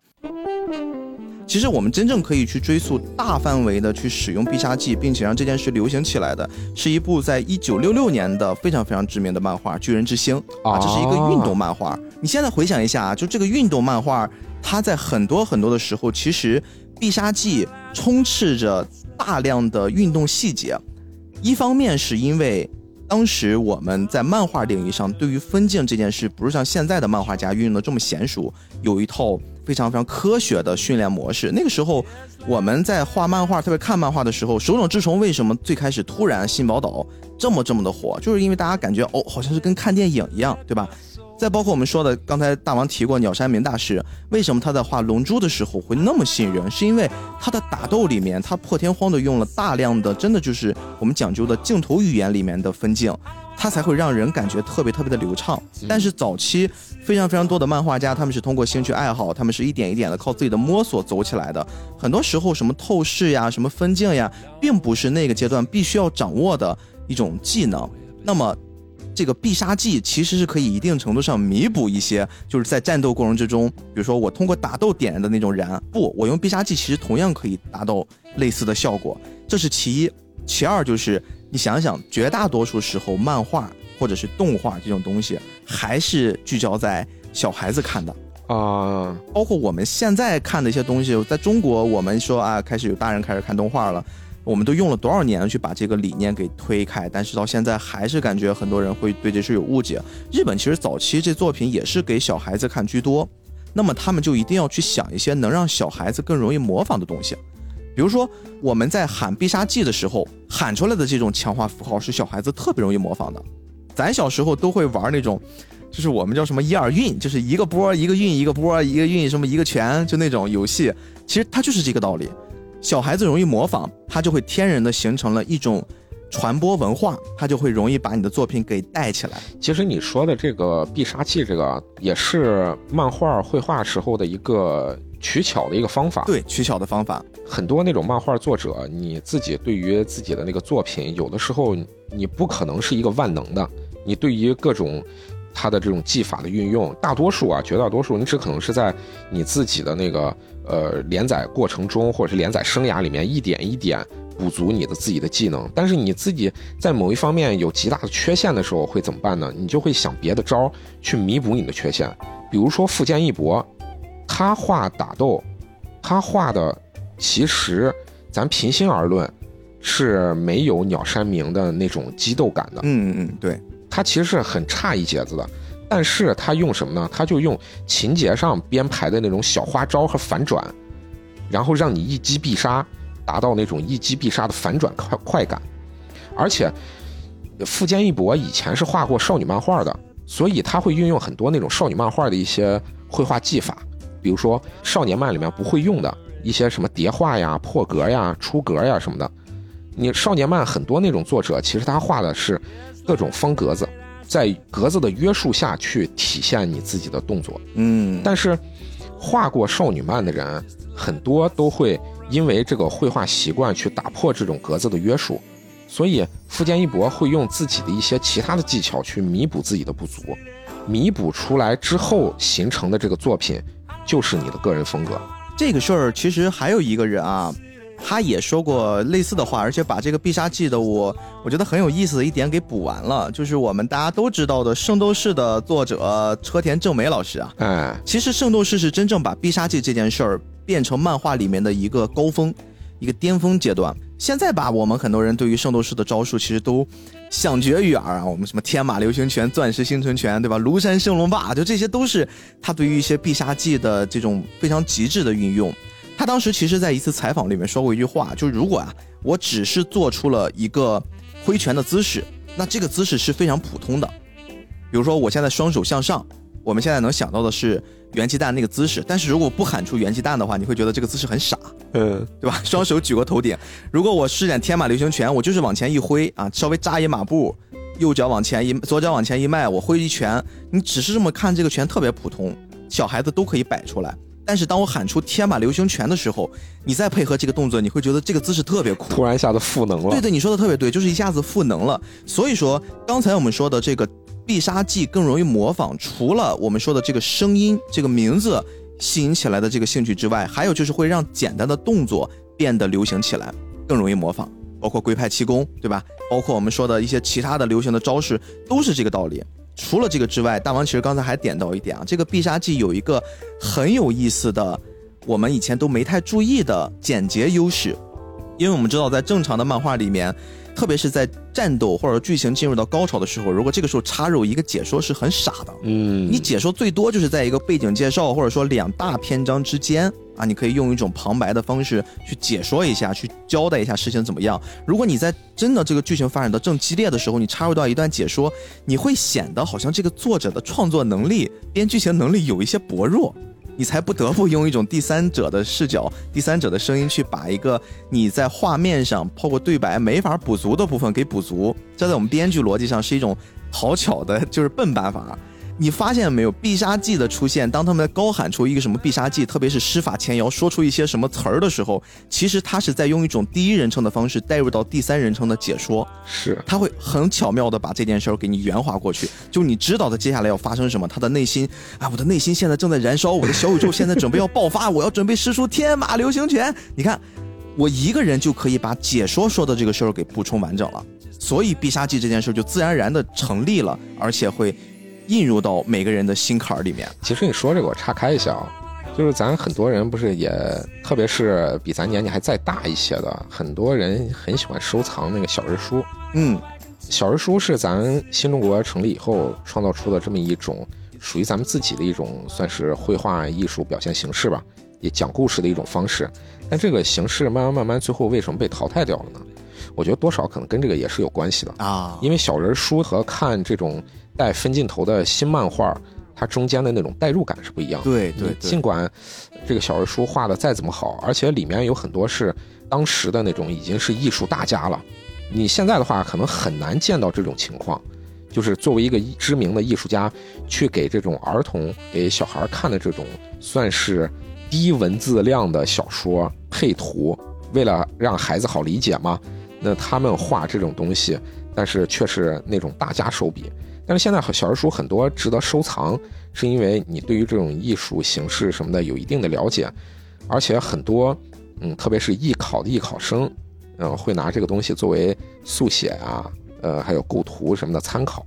其实我们真正可以去追溯大范围的去使用必杀技，并且让这件事流行起来的，是一部在一九六六年的非常非常知名的漫画《巨人之星》啊，这是一个运动漫画。你现在回想一下啊，就这个运动漫画，它在很多很多的时候，其实必杀技充斥着大量的运动细节。一方面是因为当时我们在漫画领域上对于分镜这件事，不是像现在的漫画家运用的这么娴熟，有一套。非常非常科学的训练模式。那个时候，我们在画漫画，特别看漫画的时候，《手冢治虫》为什么最开始突然新宝岛这么这么的火？就是因为大家感觉哦，好像是跟看电影一样，对吧？再包括我们说的，刚才大王提过鸟山明大师，为什么他在画《龙珠》的时候会那么吸引人？是因为他的打斗里面，他破天荒的用了大量的，真的就是我们讲究的镜头语言里面的分镜。它才会让人感觉特别特别的流畅。但是早期非常非常多的漫画家，他们是通过兴趣爱好，他们是一点一点的靠自己的摸索走起来的。很多时候，什么透视呀，什么分镜呀，并不是那个阶段必须要掌握的一种技能。那么，这个必杀技其实是可以一定程度上弥补一些，就是在战斗过程之中，比如说我通过打斗点燃的那种燃，不，我用必杀技其实同样可以达到类似的效果。这是其一，其二就是。你想想，绝大多数时候，漫画或者是动画这种东西，还是聚焦在小孩子看的啊。包括我们现在看的一些东西，在中国，我们说啊，开始有大人开始看动画了，我们都用了多少年去把这个理念给推开，但是到现在还是感觉很多人会对这事有误解。日本其实早期这作品也是给小孩子看居多，那么他们就一定要去想一些能让小孩子更容易模仿的东西。比如说，我们在喊必杀技的时候，喊出来的这种强化符号是小孩子特别容易模仿的。咱小时候都会玩那种，就是我们叫什么一二运，就是一个波一个运一个波一个运什么一个拳，就那种游戏。其实它就是这个道理，小孩子容易模仿，他就会天然的形成了一种传播文化，他就会容易把你的作品给带起来。其实你说的这个必杀技，这个也是漫画绘画时候的一个。取巧的一个方法，对取巧的方法，很多那种漫画作者，你自己对于自己的那个作品，有的时候你不可能是一个万能的，你对于各种他的这种技法的运用，大多数啊，绝大多数，你只可能是在你自己的那个呃连载过程中，或者是连载生涯里面一点一点补足你的自己的技能。但是你自己在某一方面有极大的缺陷的时候，会怎么办呢？你就会想别的招去弥补你的缺陷，比如说富坚义博。他画打斗，他画的其实，咱平心而论，是没有鸟山明的那种激斗感的。嗯嗯嗯，对，他其实是很差一截子的。但是他用什么呢？他就用情节上编排的那种小花招和反转，然后让你一击必杀，达到那种一击必杀的反转快快感。而且，富坚义博以前是画过少女漫画的，所以他会运用很多那种少女漫画的一些绘画技法。比如说少年漫里面不会用的一些什么叠画呀、破格呀、出格呀什么的，你少年漫很多那种作者，其实他画的是各种方格子，在格子的约束下去体现你自己的动作。嗯，但是画过少女漫的人很多都会因为这个绘画习惯去打破这种格子的约束，所以富坚义博会用自己的一些其他的技巧去弥补自己的不足，弥补出来之后形成的这个作品。就是你的个人风格，这个事儿其实还有一个人啊，他也说过类似的话，而且把这个必杀技的我我觉得很有意思的一点给补完了，就是我们大家都知道的《圣斗士》的作者车田正美老师啊，哎，其实《圣斗士》是真正把必杀技这件事儿变成漫画里面的一个高峰。一个巅峰阶段。现在吧，我们很多人对于圣斗士的招数其实都想绝于耳啊，我们什么天马流星拳、钻石星辰拳，对吧？庐山升龙霸，就这些都是他对于一些必杀技的这种非常极致的运用。他当时其实在一次采访里面说过一句话，就如果啊，我只是做出了一个挥拳的姿势，那这个姿势是非常普通的。比如说我现在双手向上。我们现在能想到的是元气弹那个姿势，但是如果不喊出元气弹的话，你会觉得这个姿势很傻，嗯，对吧？双手举过头顶。如果我施展天马流星拳，我就是往前一挥啊，稍微扎一马步，右脚往前一，左脚往前一迈，我挥一拳，你只是这么看这个拳特别普通，小孩子都可以摆出来。但是当我喊出天马流星拳的时候，你再配合这个动作，你会觉得这个姿势特别酷，突然一下子赋能了。对对，你说的特别对，就是一下子赋能了。所以说刚才我们说的这个。必杀技更容易模仿，除了我们说的这个声音、这个名字吸引起来的这个兴趣之外，还有就是会让简单的动作变得流行起来，更容易模仿。包括龟派气功，对吧？包括我们说的一些其他的流行的招式，都是这个道理。除了这个之外，大王其实刚才还点到一点啊，这个必杀技有一个很有意思的，我们以前都没太注意的简洁优势，因为我们知道在正常的漫画里面。特别是在战斗或者剧情进入到高潮的时候，如果这个时候插入一个解说是很傻的。嗯，你解说最多就是在一个背景介绍或者说两大篇章之间啊，你可以用一种旁白的方式去解说一下，去交代一下事情怎么样。如果你在真的这个剧情发展到正激烈的时候，你插入到一段解说，你会显得好像这个作者的创作能力、编剧情能力有一些薄弱。你才不得不用一种第三者的视角、第三者的声音去把一个你在画面上包括对白没法补足的部分给补足，这在我们编剧逻辑上是一种好巧的，就是笨办法。你发现没有，必杀技的出现，当他们高喊出一个什么必杀技，特别是施法前摇说出一些什么词儿的时候，其实他是在用一种第一人称的方式带入到第三人称的解说，是。他会很巧妙的把这件事儿给你圆滑过去，就你知道他接下来要发生什么，他的内心啊，我的内心现在正在燃烧，我的小宇宙现在准备要爆发，我要准备施出天马流星拳，你看，我一个人就可以把解说说的这个事儿给补充完整了，所以必杀技这件事就自然而然的成立了，而且会。印入到每个人的心坎儿里面。其实你说这个，我岔开一下啊，就是咱很多人不是也，特别是比咱年纪还再大一些的，很多人很喜欢收藏那个小人书。嗯，小人书是咱新中国成立以后创造出的这么一种属于咱们自己的一种算是绘画艺术表现形式吧，也讲故事的一种方式。但这个形式慢慢慢慢，最后为什么被淘汰掉了呢？我觉得多少可能跟这个也是有关系的啊，因为小人书和看这种。带分镜头的新漫画，它中间的那种代入感是不一样。对对，尽管这个小人书画的再怎么好，而且里面有很多是当时的那种已经是艺术大家了，你现在的话可能很难见到这种情况。就是作为一个知名的艺术家，去给这种儿童、给小孩看的这种算是低文字量的小说配图，为了让孩子好理解嘛，那他们画这种东西，但是却是那种大家手笔。但是现在小人书很多值得收藏，是因为你对于这种艺术形式什么的有一定的了解，而且很多，嗯，特别是艺考的艺考生，嗯，会拿这个东西作为速写啊，呃，还有构图什么的参考。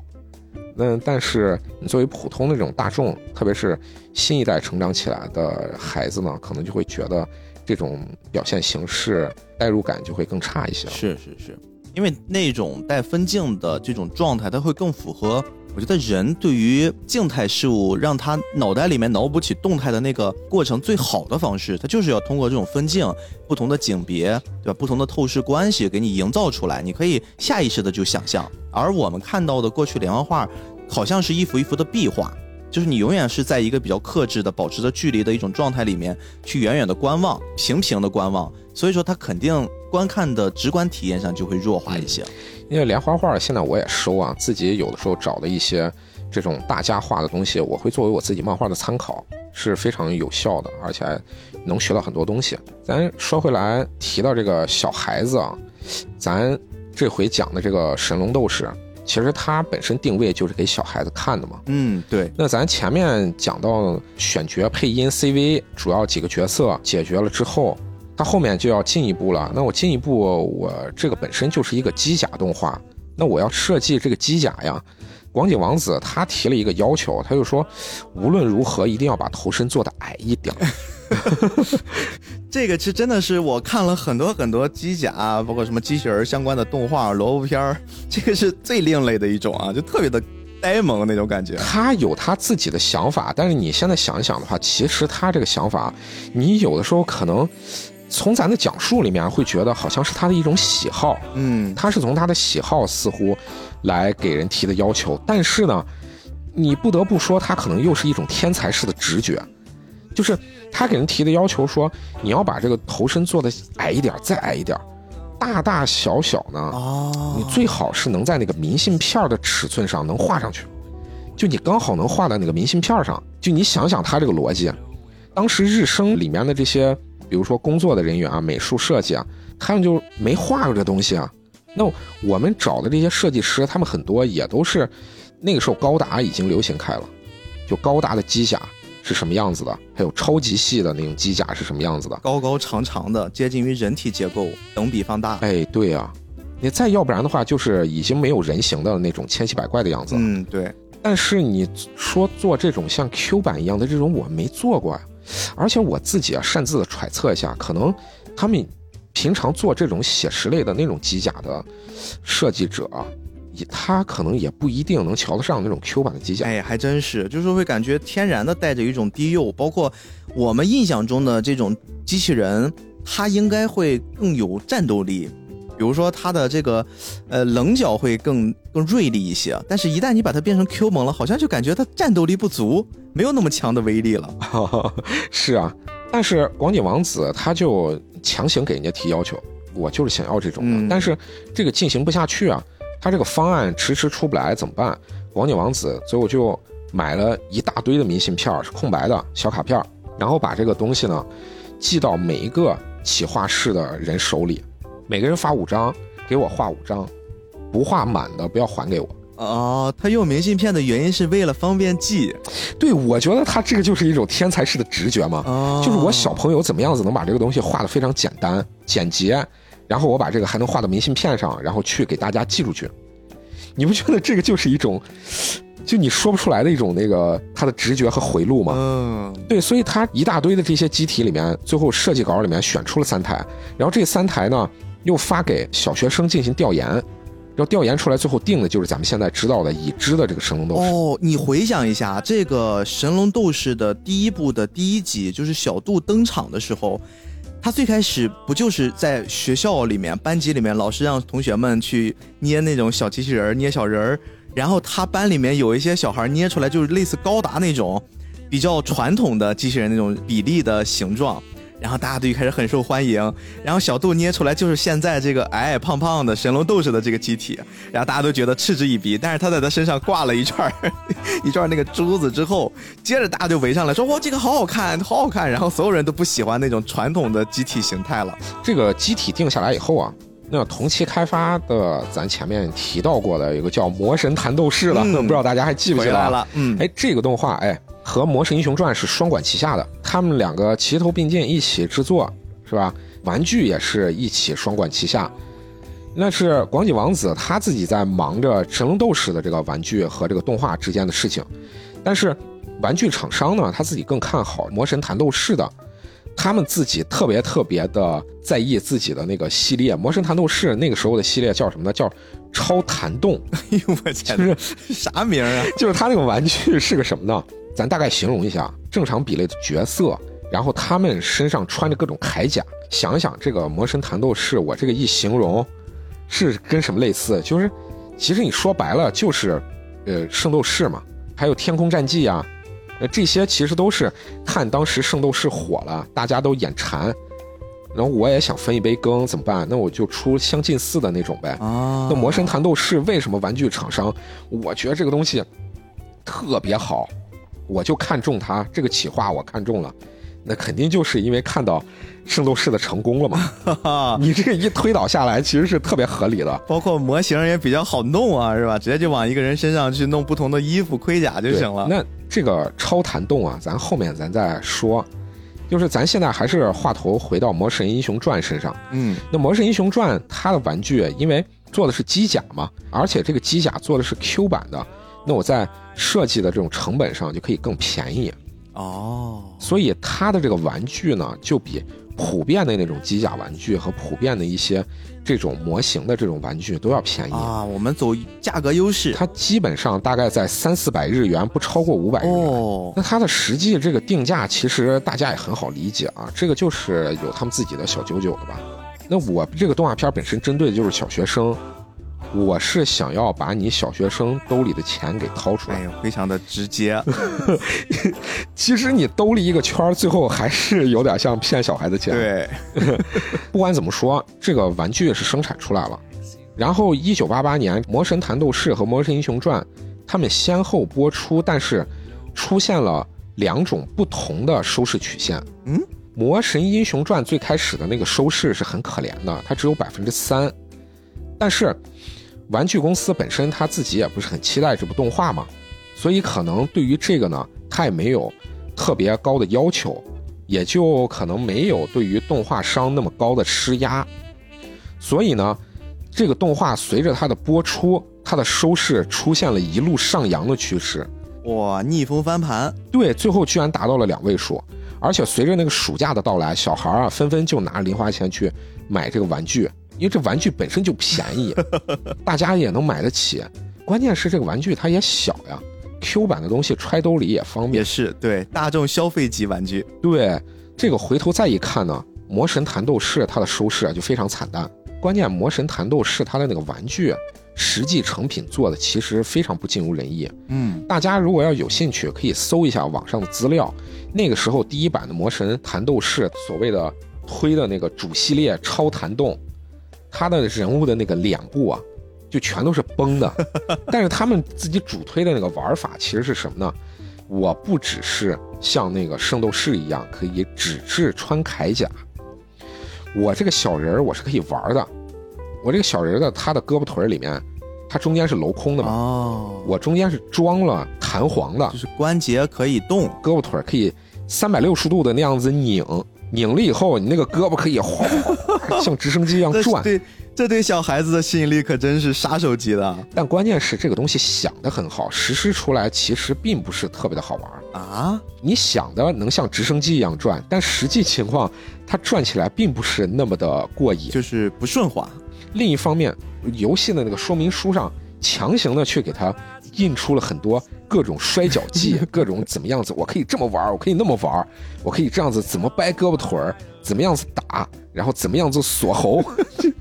那但是你作为普通的这种大众，特别是新一代成长起来的孩子呢，可能就会觉得这种表现形式代入感就会更差一些。是是是。因为那种带分镜的这种状态，它会更符合我觉得人对于静态事物让他脑袋里面脑补起动态的那个过程最好的方式，它就是要通过这种分镜、不同的景别，对吧？不同的透视关系给你营造出来，你可以下意识的就想象。而我们看到的过去连环画，好像是一幅一幅的壁画，就是你永远是在一个比较克制的、保持着距离的一种状态里面去远远的观望、平平的观望，所以说它肯定。观看的直观体验上就会弱化一些，因为连环画现在我也收啊，自己有的时候找的一些这种大家画的东西，我会作为我自己漫画的参考，是非常有效的，而且能学到很多东西。咱说回来，提到这个小孩子啊，咱这回讲的这个神龙斗士，其实它本身定位就是给小孩子看的嘛。嗯，对。那咱前面讲到选角、配音、CV，主要几个角色解决了之后。它后面就要进一步了。那我进一步，我这个本身就是一个机甲动画，那我要设计这个机甲呀。广景王子他提了一个要求，他就说，无论如何一定要把头身做的矮一点。这个是真的是我看了很多很多机甲，包括什么机器人相关的动画、萝卜片儿，这个是最另类的一种啊，就特别的呆萌那种感觉。他有他自己的想法，但是你现在想一想的话，其实他这个想法，你有的时候可能从咱的讲述里面会觉得好像是他的一种喜好，嗯，他是从他的喜好似乎来给人提的要求，但是呢，你不得不说他可能又是一种天才式的直觉，就是他给人提的要求说你要把这个头身做的矮一点，再矮一点，大大小小呢，哦，你最好是能在那个明信片的尺寸上能画上去，就你刚好能画在那个明信片上。就你想想他这个逻辑，当时日升里面的这些，比如说工作的人员啊、美术设计啊，他们就没画过这东西啊。那我们找的这些设计师，他们很多也都是那个时候高达已经流行开了，就高达的机甲是什么样子的，还有超级细的那种机甲是什么样子的。高高长长的，接近于人体结构，等比放大。哎，对呀、你再要不然的话，就是已经没有人形的那种千奇百怪的样子了。嗯，对，但是你说做这种像 Q 版一样的这种，我没做过呀。而且我自己啊，擅自的揣测一下，可能他们平常做这种写实类的那种机甲的设计者，也他可能也不一定能瞧得上那种 Q 版的机甲。哎，还真是，就是会感觉天然的带着一种低幼，包括我们印象中的这种机器人，它应该会更有战斗力。比如说它的这个，呃，棱角会更更锐利一些，但是一旦你把它变成 Q 萌了，好像就感觉它战斗力不足，没有那么强的威力了。是啊，但是广井王子他就强行给人家提要求，我就是想要这种的，嗯但是这个进行不下去啊，他这个方案迟迟出不来，怎么办？广井王子最后就买了一大堆的明信片，是空白的小卡片，然后把这个东西呢寄到每一个企划室的人手里，每个人发五张，给我画五张，不画满的不要还给我。哦，他用明信片的原因是为了方便记。对，我觉得他这个就是一种天才式的直觉嘛。哦，就是我小朋友怎么样子能把这个东西画得非常简单简洁，然后我把这个还能画到明信片上，然后去给大家寄出去。你不觉得这个就是一种，就你说不出来的一种那个他的直觉和回路吗？嗯，对，所以他一大堆的这些机体里面，最后设计稿里面选出了三台，然后这三台呢又发给小学生进行调研，然后调研出来最后定的就是咱们现在知道的已知的这个神龙斗士。哦，你回想一下，这个《神龙斗士》的第一部的第一集，就是小度登场的时候，他最开始不就是在学校里面、班级里面，老师让同学们去捏那种小机器人儿、捏小人儿，然后他班里面有一些小孩捏出来就是类似高达那种比较传统的机器人那种比例的形状。然后大家都一开始很受欢迎，然后小度捏出来就是现在这个矮矮胖胖的神龙斗士的这个机体，然后大家都觉得嗤之以鼻。但是他在他身上挂了一串儿一串儿那个珠子之后，接着大家就围上来说：“哇，这个好好看，好好看！”然后所有人都不喜欢那种传统的机体形态了。这个机体定下来以后啊，那同期开发的，咱前面提到过的有个叫《魔神弹斗士》了，嗯 不知道大家还记不记得啊？回来了，嗯，哎，这个动画哎和《魔神英雄传》是双管齐下的，他们两个齐头并进一起制作，是吧？玩具也是一起双管齐下。那是广井王子他自己在忙着神龙斗士的这个玩具和这个动画之间的事情，但是玩具厂商呢，他自己更看好魔神弹斗士的，他们自己特别特别的在意自己的那个系列。魔神弹斗士那个时候的系列叫什么呢？叫超弹动。哎呦我天哪，啥名儿啊？就是它那个玩具是个什么呢？咱大概形容一下，正常比例的角色，然后他们身上穿着各种铠甲。想想，这个魔神弹斗士，我这个一形容，是跟什么类似？就是，其实你说白了就是，呃，圣斗士嘛，还有天空战记啊，呃，这些其实都是看当时圣斗士火了，大家都眼馋，然后我也想分一杯羹，怎么办？那我就出相近似的那种呗。啊，那魔神弹斗士为什么玩具厂商？我觉得这个东西特别好，我就看中它这个企划，我看中了，那肯定就是因为看到圣斗士的成功了嘛。哈，你这个一推导下来，其实是特别合理的。包括模型也比较好弄啊，是吧？直接就往一个人身上去弄不同的衣服、盔甲就行了。那这个超弹动啊，咱后面咱再说。就是咱现在还是话头回到《魔神英雄传》身上。嗯，那《魔神英雄传》它的玩具，因为做的是机甲嘛，而且这个机甲做的是 Q 版的，那我在设计的这种成本上就可以更便宜。哦，所以它的这个玩具呢，就比普遍的那种机甲玩具和普遍的一些这种模型的这种玩具都要便宜。啊，我们走价格优势。它基本上大概在三四百日元，不超过五百日元。哦，那它的实际这个定价，其实大家也很好理解啊，这个就是有他们自己的小九九了吧。那我这个动画片本身针对的就是小学生，我是想要把你小学生兜里的钱给掏出来。哎呦，非常的直接。其实你兜里一个圈，最后还是有点像骗小孩的钱。对，不管怎么说，这个玩具是生产出来了。然后，一九八八年，《魔神弹斗士》和《魔神英雄传》他们先后播出，但是出现了两种不同的收视曲线。嗯，《魔神英雄传》最开始的那个收视是很可怜的，它只有百分之三。但是，玩具公司本身他自己也不是很期待这部动画嘛，所以可能对于这个呢，他也没有特别高的要求，也就可能没有对于动画商那么高的施压。所以呢，这个动画随着它的播出，它的收视出现了一路上扬的趋势。哇，逆风翻盘。对，最后居然达到了两位数，而且随着那个暑假的到来，小孩啊纷纷就拿零花钱去买这个玩具，因为这玩具本身就便宜，大家也能买得起。关键是这个玩具它也小呀，Q 版的东西揣兜里也方便也。是对大众消费级玩具。对，这个回头再一看呢，《魔神弹斗士》它的收视啊就非常惨淡。关键《魔神弹斗士》它的那个玩具实际成品做的其实非常不尽如人意。嗯，大家如果要有兴趣，可以搜一下网上的资料。那个时候第一版的《魔神弹斗士》所谓的推的那个主系列超弹动，他的人物的那个脸部啊，就全都是崩的。但是他们自己主推的那个玩法其实是什么呢？我不只是像那个圣斗士一样可以纸质穿铠甲，我这个小人儿我是可以玩的。我这个小人儿的他的胳膊腿儿里面，它中间是镂空的嘛，哦，我中间是装了弹簧的就，是关节可以动。胳膊腿儿可以三百六十度的那样子拧，拧了以后，你那个胳膊可以哗哗哗像直升机一样 转。对这对小孩子的吸引力可真是杀手级的但关键是这个东西想的很好，实施出来其实并不是特别的好玩。啊！你想的能像直升机一样转，但实际情况它转起来并不是那么的过瘾。就是不顺滑。另一方面，游戏的那个说明书上强行的去给它印出了很多各种摔跤技，各种怎么样子，我可以这么玩，我可以那么玩，我可以这样子怎么掰胳膊腿儿，怎么样子打，然后怎么样子锁喉。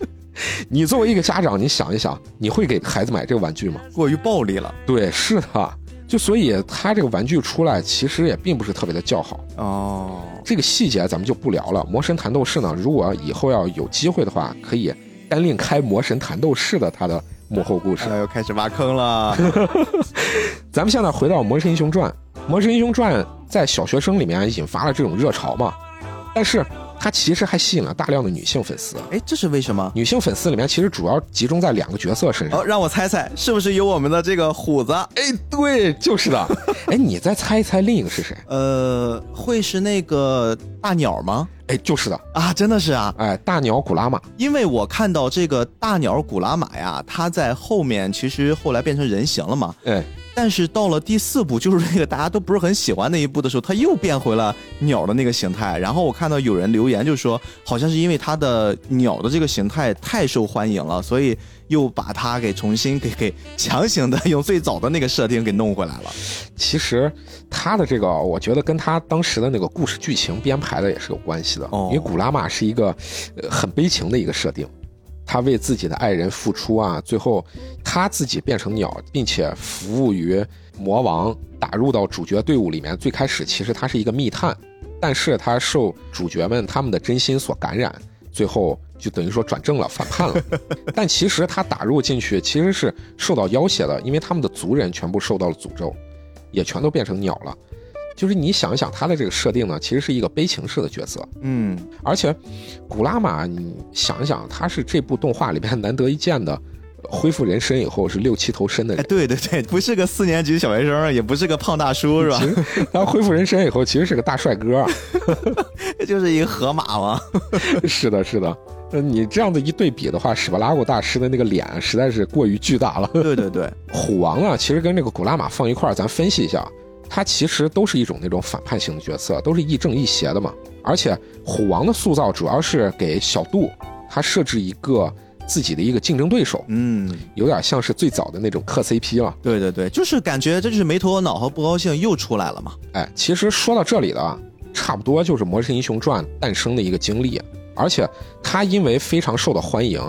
你作为一个家长，你想一想，你会给孩子买这个玩具吗？过于暴力了对，是的，就所以他这个玩具出来，其实也并不是特别的叫好。哦。这个细节咱们就不聊了。魔神弹斗士呢，如果以后要有机会的话，可以单另开魔神弹斗士的他的幕后故事。哎呦，开始挖坑了。咱们现在回到《魔神英雄传》，《魔神英雄传》在小学生里面引发了这种热潮嘛，但是它其实还吸引了大量的女性粉丝。哎，这是为什么？女性粉丝里面其实主要集中在两个角色身上。哦，让我猜猜，是不是有我们的这个虎子？哎，对，就是的。哎，你再猜一猜另一个是谁？呃，会是那个大鸟吗？哎，就是的。啊，真的是啊，哎，大鸟古拉玛。因为我看到这个大鸟古拉玛呀，它在后面其实后来变成人形了嘛。哎，但是到了第四部，就是那个大家都不是很喜欢那一部的时候，它又变回了鸟的那个形态。然后我看到有人留言就说，好像是因为它的鸟的这个形态太受欢迎了，所以又把它给重新给给强行的用最早的那个设定给弄回来了。其实他的这个，我觉得跟他当时的那个故事剧情编排的也是有关系的。哦因为古拉玛是一个呃很悲情的一个设定，他为自己的爱人付出啊，最后他自己变成鸟，并且服务于魔王，打入到主角队伍里面。最开始其实他是一个密探，但是他受主角们他们的真心所感染，最后就等于说转正了，反叛了。但其实他打入进去其实是受到要挟的，因为他们的族人全部受到了诅咒，也全都变成鸟了。就是你想一想他的这个设定呢，其实是一个悲情式的角色，嗯，而且古拉玛，你想一想，他是这部动画里边 难得一见的。恢复人身以后是六七头身的哎，人，对对对，不是个四年级小学生，也不是个胖大叔，是吧？他恢复人身以后其实是个大帅哥，就是一个河马嘛。是的，是的。呃，你这样的一对比的话，史巴拉古大师的那个脸实在是过于巨大了。对对对，虎王啊，其实跟这个古拉玛放一块儿，咱分析一下，他其实都是一种那种反叛型的角色，都是亦正亦邪的嘛。而且虎王的塑造主要是给小杜他设置一个自己的一个竞争对手，嗯，有点像是最早的那种磕 CP 了。对对对，就是感觉这就是没头脑和不高兴又出来了嘛。哎，其实说到这里了，差不多就是《魔神英雄传》诞生的一个经历，而且他因为非常受到欢迎，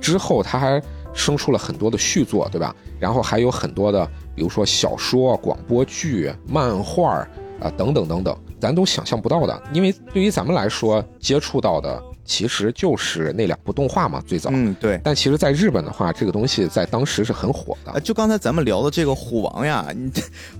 之后他还生出了很多的续作，对吧？然后还有很多的，比如说小说、广播剧、漫画啊等等等等，咱都想象不到的。因为对于咱们来说，接触到的其实就是那两部动画嘛，最早。嗯，对。但其实，在日本的话，这个东西在当时是很火的。就刚才咱们聊的这个虎王呀，你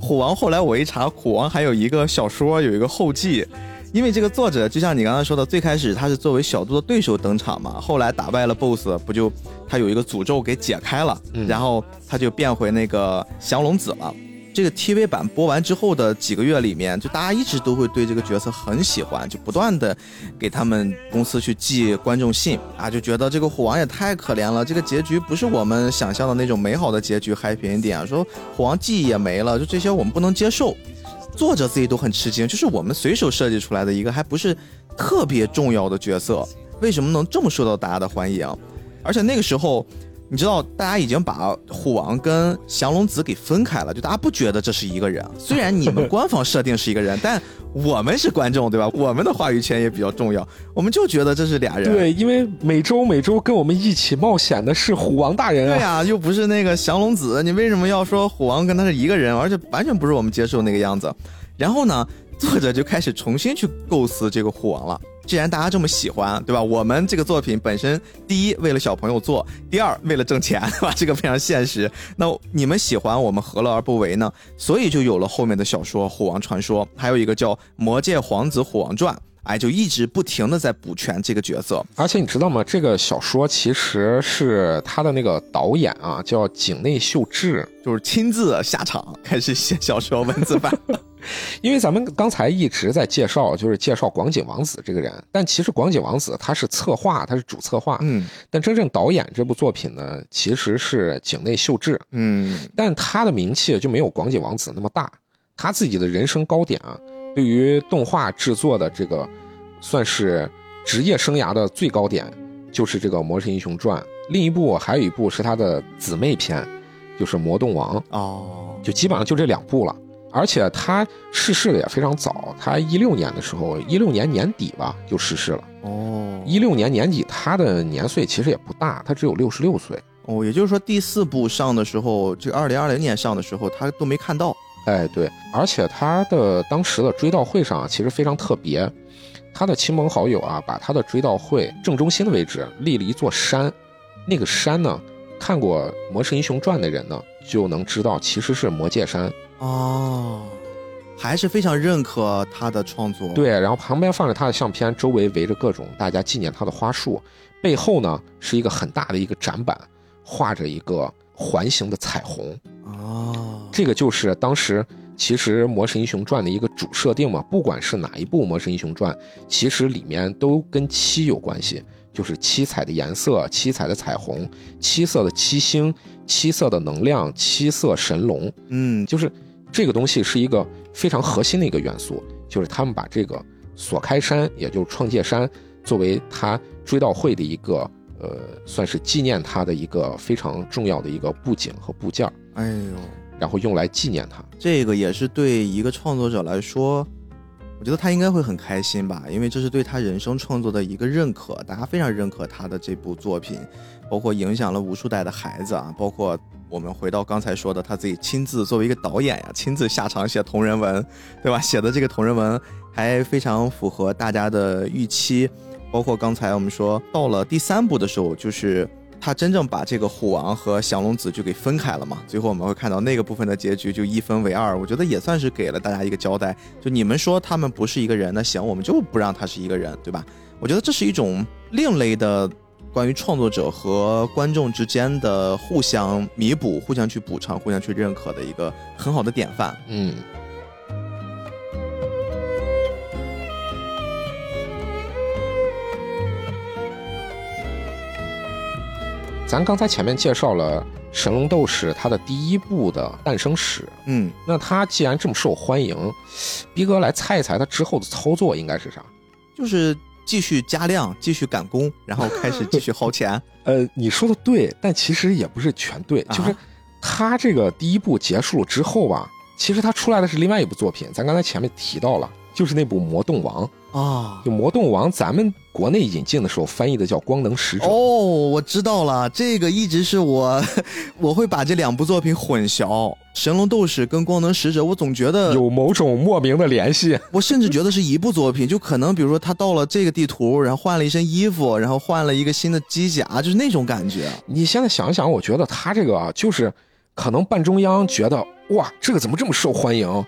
虎王后来我一查，虎王还有一个小说，有一个后记。因为这个作者就像你刚刚说的，最开始他是作为小度的对手登场嘛，后来打败了 BOSS，不就他有一个诅咒给解开了，然后他就变回那个降龙子了。这个 TV 版播完之后的几个月里面，就大家一直都会对这个角色很喜欢，就不断的给他们公司去寄观众信啊，就觉得这个虎王也太可怜了，这个结局不是我们想象的那种美好的结局，happy ending，说虎王记忆也没了，就这些我们不能接受。作者自己都很吃惊，就是我们随手设计出来的一个还不是特别重要的角色，为什么能这么受到大家的欢迎？而且那个时候，你知道，大家已经把虎王跟降龙子给分开了，就大家不觉得这是一个人。虽然你们官方设定是一个人，但我们是观众，对吧？我们的话语权也比较重要，我们就觉得这是俩人。对，因为每周每周跟我们一起冒险的是虎王大人啊。对呀，又不是那个降龙子，你为什么要说虎王跟他是一个人？而且完全不是我们接受那个样子。然后呢，作者就开始重新去构思这个虎王了。既然大家这么喜欢，对吧？我们这个作品本身，第一为了小朋友做，第二为了挣钱，对吧？这个非常现实。那你们喜欢，我们何乐而不为呢？所以就有了后面的小说《虎王传说》，还有一个叫《魔界皇子虎王传》。哎，就一直不停的在补全这个角色。而且你知道吗？这个小说其实是他的那个导演啊，叫井内秀智，就是亲自下场开始写小说文字版。因为咱们刚才一直在介绍，就是介绍广井王子这个人，但其实广井王子他是策划，他是主策划，嗯，但真正导演这部作品呢，其实是井内秀智，嗯，但他的名气就没有广井王子那么大，他自己的人生高点啊。对于动画制作的这个，算是职业生涯的最高点，就是这个《魔神英雄传》。另一部还有一部是他的姊妹篇，就是《魔动王》哦，就基本上就这两部了。而且他逝世的也非常早，他一六年的时候，一六年年底吧就逝世了。哦，一六年年底他的年岁其实也不大，他只有六十六岁。哦，也就是说第四部上的时候，这二零二零年上的时候，他都没看到。哎，对，而且他的当时的追悼会上其实非常特别，他的亲朋好友啊，把他的追悼会正中心的位置立了一座山，那个山呢，看过《魔神英雄传》的人呢，就能知道其实是魔界山哦，还是非常认可他的创作。对，然后旁边放着他的相片，周围围着各种大家纪念他的花束，背后呢是一个很大的一个展板，画着一个环形的彩虹。哦，这个就是当时其实《魔神英雄传》的一个主设定嘛。不管是哪一部《魔神英雄传》，其实里面都跟七有关系，就是七彩的颜色、七彩的彩虹、七色的七星、七色的能量、七色神龙。嗯，就是这个东西是一个非常核心的一个元素，就是他们把这个锁开山，也就是创界山，作为他追悼会的一个呃，算是纪念他的一个非常重要的一个布景和部件。哎呦，然后用来纪念他，这个也是对一个创作者来说，我觉得他应该会很开心吧，因为这是对他人生创作的一个认可，大家非常认可他的这部作品，包括影响了无数代的孩子啊，包括我们回到刚才说的，他自己亲自作为一个导演呀，亲自下场写同人文，对吧？写的这个同人文还非常符合大家的预期，包括刚才我们说到了第三部的时候，就是。他真正把这个虎王和降龙子就给分开了嘛？最后我们会看到那个部分的结局就一分为二，我觉得也算是给了大家一个交代。就你们说他们不是一个人，那行，我们就不让他是一个人，对吧？我觉得这是一种另类的关于创作者和观众之间的互相弥补、互相去补偿、互相去认可的一个很好的典范。嗯。咱刚才前面介绍了《神龙斗士》它的第一部的诞生史，嗯，那它既然这么受欢迎，逼哥来猜一猜它之后的操作应该是啥？就是继续加量，继续赶工，然后开始继续薅钱。呃，你说的对，但其实也不是全对，就是它这个第一部结束了之后吧，其实它出来的是另外一部作品，咱刚才前面提到了，就是那部《魔动王》啊，就《魔动王》，咱们国内引进的时候翻译的叫《光能使者》。哦，我知道了，这个一直是我，我会把这两部作品混淆，《神龙斗士》跟《光能使者》，我总觉得有某种莫名的联系。我甚至觉得是一部作品，就可能比如说他到了这个地图，然后换了一身衣服，然后换了一个新的机甲，就是那种感觉。你现在想想，我觉得他这个啊，就是可能半中央觉得哇，这个怎么这么受欢迎？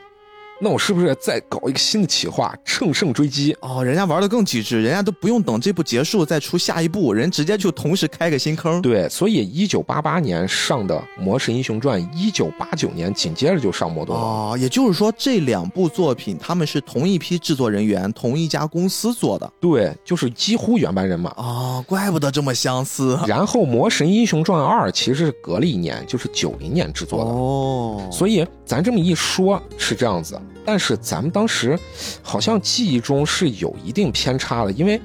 那我是不是再搞一个新的企划，乘胜追击？哦，人家玩的更极致，人家都不用等这部结束再出下一部，人直接就同时开个新坑。对，所以一九八八年上的《魔神英雄传》，一九八九年紧接着就上《魔动王》。哦，也就是说这两部作品他们是同一批制作人员，同一家公司做的。对，就是几乎原班人马。哦，怪不得这么相似。然后《魔神英雄传二》其实是隔了一年，就是九零年制作的。哦，所以咱这么一说，是这样子。但是咱们当时好像记忆中是有一定偏差的，因为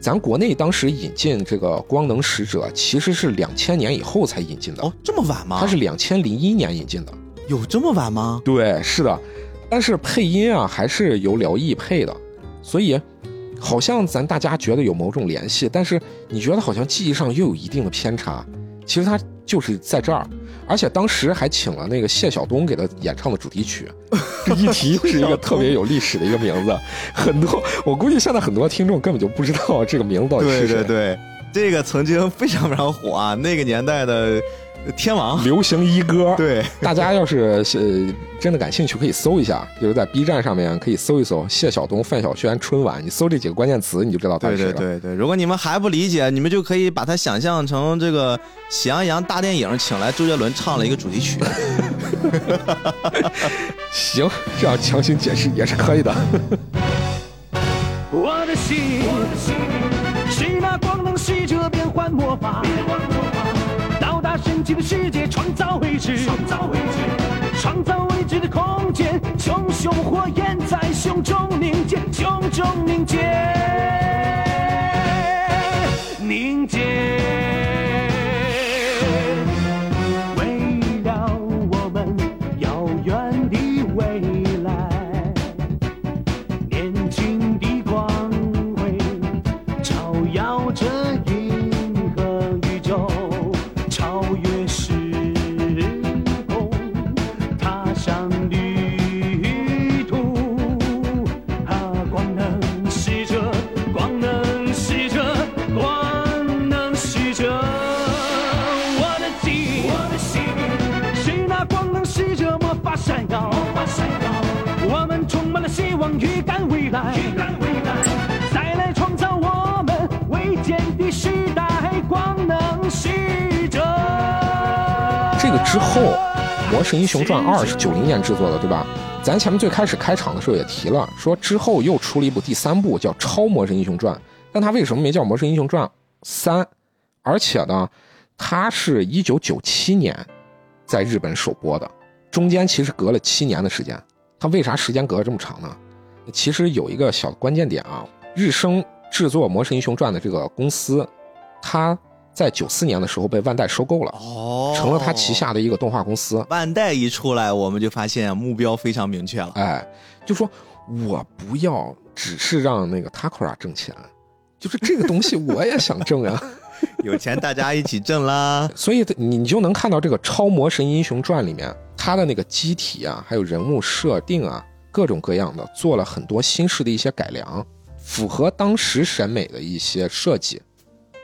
咱国内当时引进这个光能使者其实是两千年以后才引进的。哦，这么晚吗？它是两千零一年引进的。有这么晚吗？对，是的。但是配音啊，还是由辽艺配的，所以好像咱大家觉得有某种联系，但是你觉得好像记忆上又有一定的偏差。其实它就是在这儿。而且当时还请了那个谢晓东给他演唱的主题曲，这一提是一个特别有历史的一个名字，很多我估计现在很多听众根本就不知道这个名字到底是谁。对对对，这个曾经非常非常火啊，那个年代的。天王流行一哥，对大家要是呃真的感兴趣，可以搜一下，就是在 B 站上面可以搜一搜谢晓东、范晓萱春晚，你搜这几个关键词，你就知道他是谁了。对对对对，如果你们还不理解，你们就可以把它想象成这个《喜羊羊》大电影，请来周杰伦唱了一个主题曲。行，这样强行解释也是可以的。我的心是那光能使者变幻魔法。神奇的世界，创造未知，创造未知，创造未知的空间，熊熊火焰在胸中凝结，胸中凝结，来，再来创造我们未见的时代，光能使者。这个之后，《魔神英雄传二》是九零年制作的，对吧？咱前面最开始开场的时候也提了，说之后又出了一部第三部，叫《超魔神英雄传》，但它为什么没叫《魔神英雄传三》？而且呢，它是一九九七年在日本首播的，中间其实隔了七年的时间。它为啥时间隔了这么长呢？其实有一个小关键点啊，日升制作《魔神英雄传》的这个公司，它。在九四年的时候被万代收购了，哦，成了它旗下的一个动画公司。万代一出来，我们就发现目标非常明确了。哎，就说我不要只是让那个 Takara 挣钱，就是这个东西我也想挣啊，有钱大家一起挣啦。所以你就能看到这个《超魔神英雄传》里面，它的那个机体啊，还有人物设定啊，各种各样的，做了很多新式的一些改良，符合当时审美的一些设计。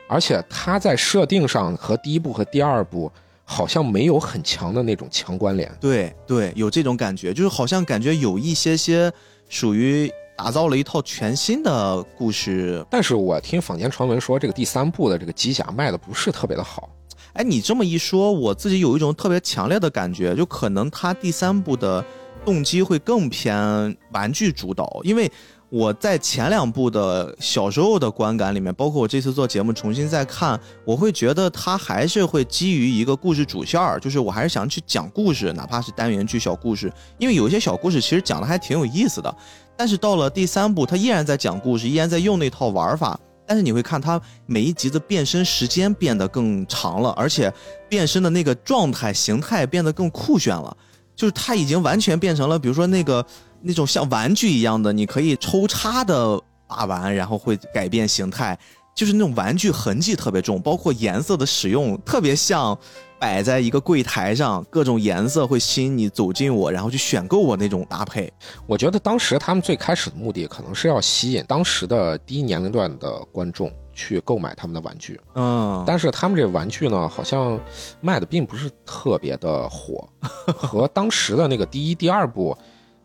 而且它在设定上和第一部和第二部好像没有很强的那种强关联。对对，有这种感觉，就是好像感觉有一些些属于打造了一套全新的故事。但是我听坊间传闻说，这个第三部的这个机甲卖的不是特别的好。哎，你这么一说，我自己有一种特别强烈的感觉，就可能它第三部的动机会更偏玩具主导，因为。我在前两部的小时候的观感里面，包括我这次做节目重新再看，我会觉得它还是会基于一个故事主线儿，就是我还是想去讲故事，哪怕是单元剧小故事，因为有一些小故事其实讲的还挺有意思的。但是到了第三部，它依然在讲故事，依然在用那套玩法，但是你会看它每一集的变身时间变得更长了，而且变身的那个状态形态变得更酷炫了，就是它已经完全变成了，比如说那个。那种像玩具一样的，你可以抽插的把玩，然后会改变形态，就是那种玩具痕迹特别重，包括颜色的使用特别像摆在一个柜台上，各种颜色会吸引你走进我，然后去选购我那种搭配。我觉得当时他们最开始的目的可能是要吸引当时的低年龄段的观众去购买他们的玩具，嗯，但是他们这玩具呢，好像卖的并不是特别的火，和当时的那个第一、第二部。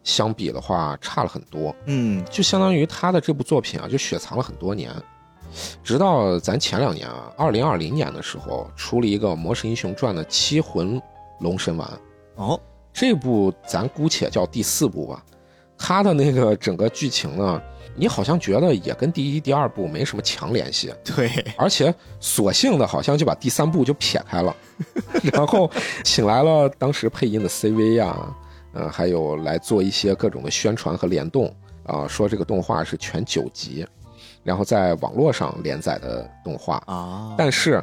相比的话，差了很多。嗯，就相当于他的这部作品啊，就雪藏了很多年，直到咱前两年啊，二零二零年的时候，出了一个《魔神英雄传》的《七魂龙神丸》。哦，这部咱姑且叫第四部吧。它的那个整个剧情呢，你好像觉得也跟第一、第二部没什么强联系。对，而且索性的好像就把第三部就撇开了，然后请来了当时配音的 CV 啊。嗯，还有来做一些各种的宣传和联动啊，说这个动画是全九集，然后在网络上连载的动画啊。但是，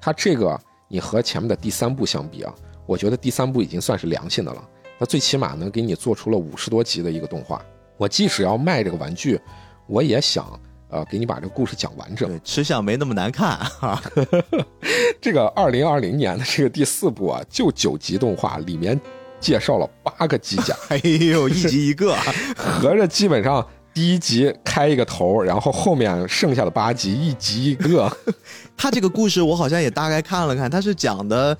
它这个你和前面的第三部相比啊，我觉得第三部已经算是良心的了。它最起码能给你做出了五十多集的一个动画。我即使要卖这个玩具，我也想呃给你把这个故事讲完整，吃相没那么难看哈。这个二零二零年的这个第四部啊，就九集动画里面。介绍了八个机甲，哎呦，一集一个，合着基本上第一集开一个头，然后后面剩下的八集一集一个。他这个故事我好像也大概看了看，他是讲的，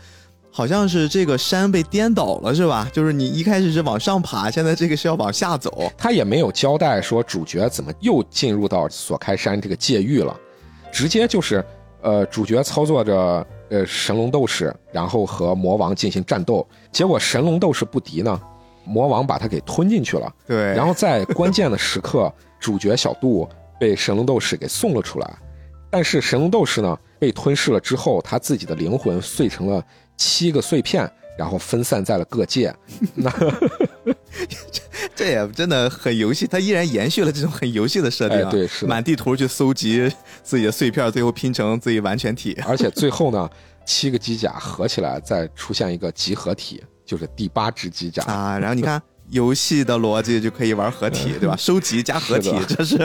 好像是这个山被颠倒了，是吧？就是你一开始是往上爬，现在这个是要往下走。他也没有交代说主角怎么又进入到锁开山这个界域了，直接就是，呃，主角操作着。呃，神龙斗士，然后和魔王进行战斗，结果神龙斗士不敌呢，魔王把他给吞进去了。对，然后在关键的时刻，主角小杜被神龙斗士给送了出来，但是神龙斗士呢被吞噬了之后，他自己的灵魂碎成了七个碎片，然后分散在了各界。那。这也真的很游戏，它依然延续了这种很游戏的设定，对，是满地图去搜集自己的碎片，最后拼成自己完全体。而且最后呢，七个机甲合起来再出现一个集合体，就是第八只机甲啊。然后你看。游戏的逻辑就可以玩合体，对吧？收集加合体，这是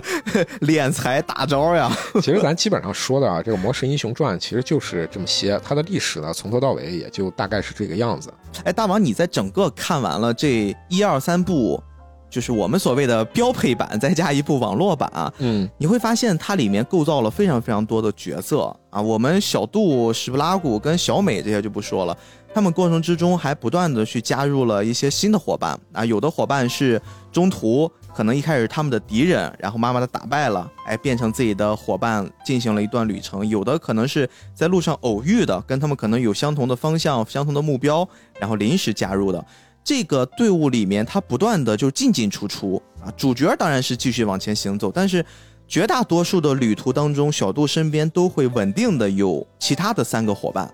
敛财大招呀！其实咱基本上说的啊，这个《魔神英雄传》其实就是这么些，它的历史呢，从头到尾也就大概是这个样子。哎，大王，你在整个看完了这一二三部，就是我们所谓的标配版，再加一部网络版啊，嗯，你会发现它里面构造了非常非常多的角色啊。我们小杜、史布拉古跟小美这些就不说了。他们过程之中还不断的去加入了一些新的伙伴啊，有的伙伴是中途可能一开始他们的敌人，然后慢慢的打败了，哎，变成自己的伙伴进行了一段旅程；有的可能是在路上偶遇的，跟他们可能有相同的方向、相同的目标，然后临时加入的。这个队伍里面，他不断的就进进出出啊。主角当然是继续往前行走，但是绝大多数的旅途当中，小杜身边都会稳定的有其他的三个伙伴。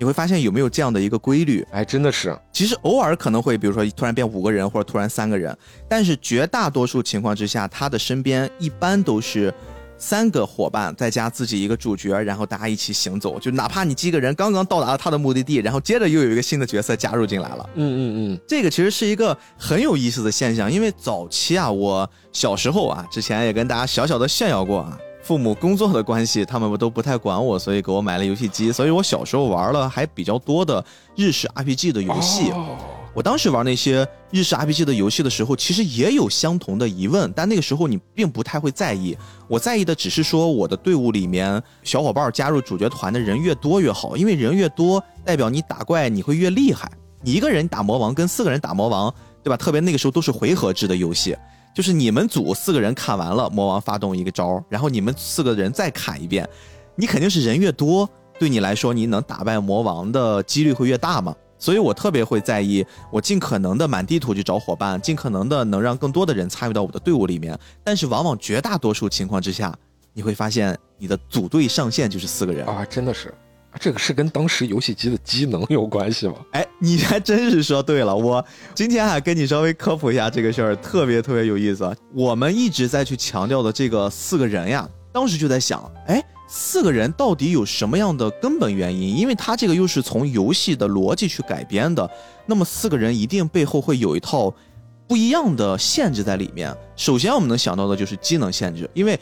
你会发现有没有这样的一个规律？哎，真的是。其实偶尔可能会，比如说突然变五个人，或者突然三个人，但是绝大多数情况之下，他的身边一般都是三个伙伴，再加自己一个主角，然后大家一起行走。就哪怕你几个人刚刚到达了他的目的地，然后接着又有一个新的角色加入进来了。嗯嗯嗯，这个其实是一个很有意思的现象，因为早期啊，我小时候啊，之前也跟大家小小的炫耀过啊。父母工作的关系，他们都不太管我，所以给我买了游戏机。所以我小时候玩了还比较多的日式 RPG 的游戏。我当时玩那些日式 RPG 的游戏的时候，其实也有相同的疑问，但那个时候你并不太会在意。我在意的只是说，我的队伍里面小伙伴加入主角团的人越多越好，因为人越多，代表你打怪你会越厉害。你一个人打魔王跟四个人打魔王，对吧？特别那个时候都是回合制的游戏。就是你们组四个人砍完了，魔王发动一个招，然后你们四个人再砍一遍，你肯定是人越多，对你来说你能打败魔王的几率会越大嘛。所以我特别会在意，我尽可能的满地图去找伙伴，尽可能的能让更多的人参与到我的队伍里面。但是往往绝大多数情况之下，你会发现你的组队上限就是四个人啊，真的是。这个是跟当时游戏机的机能有关系吗？哎，你还真是说对了。我今天还跟你稍微科普一下这个事儿，特别特别有意思。我们一直在去强调的这个四个人呀，当时就在想，哎，四个人到底有什么样的根本原因？因为他这个又是从游戏的逻辑去改编的，那么四个人一定背后会有一套不一样的限制在里面。首先我们能想到的就是机能限制，因为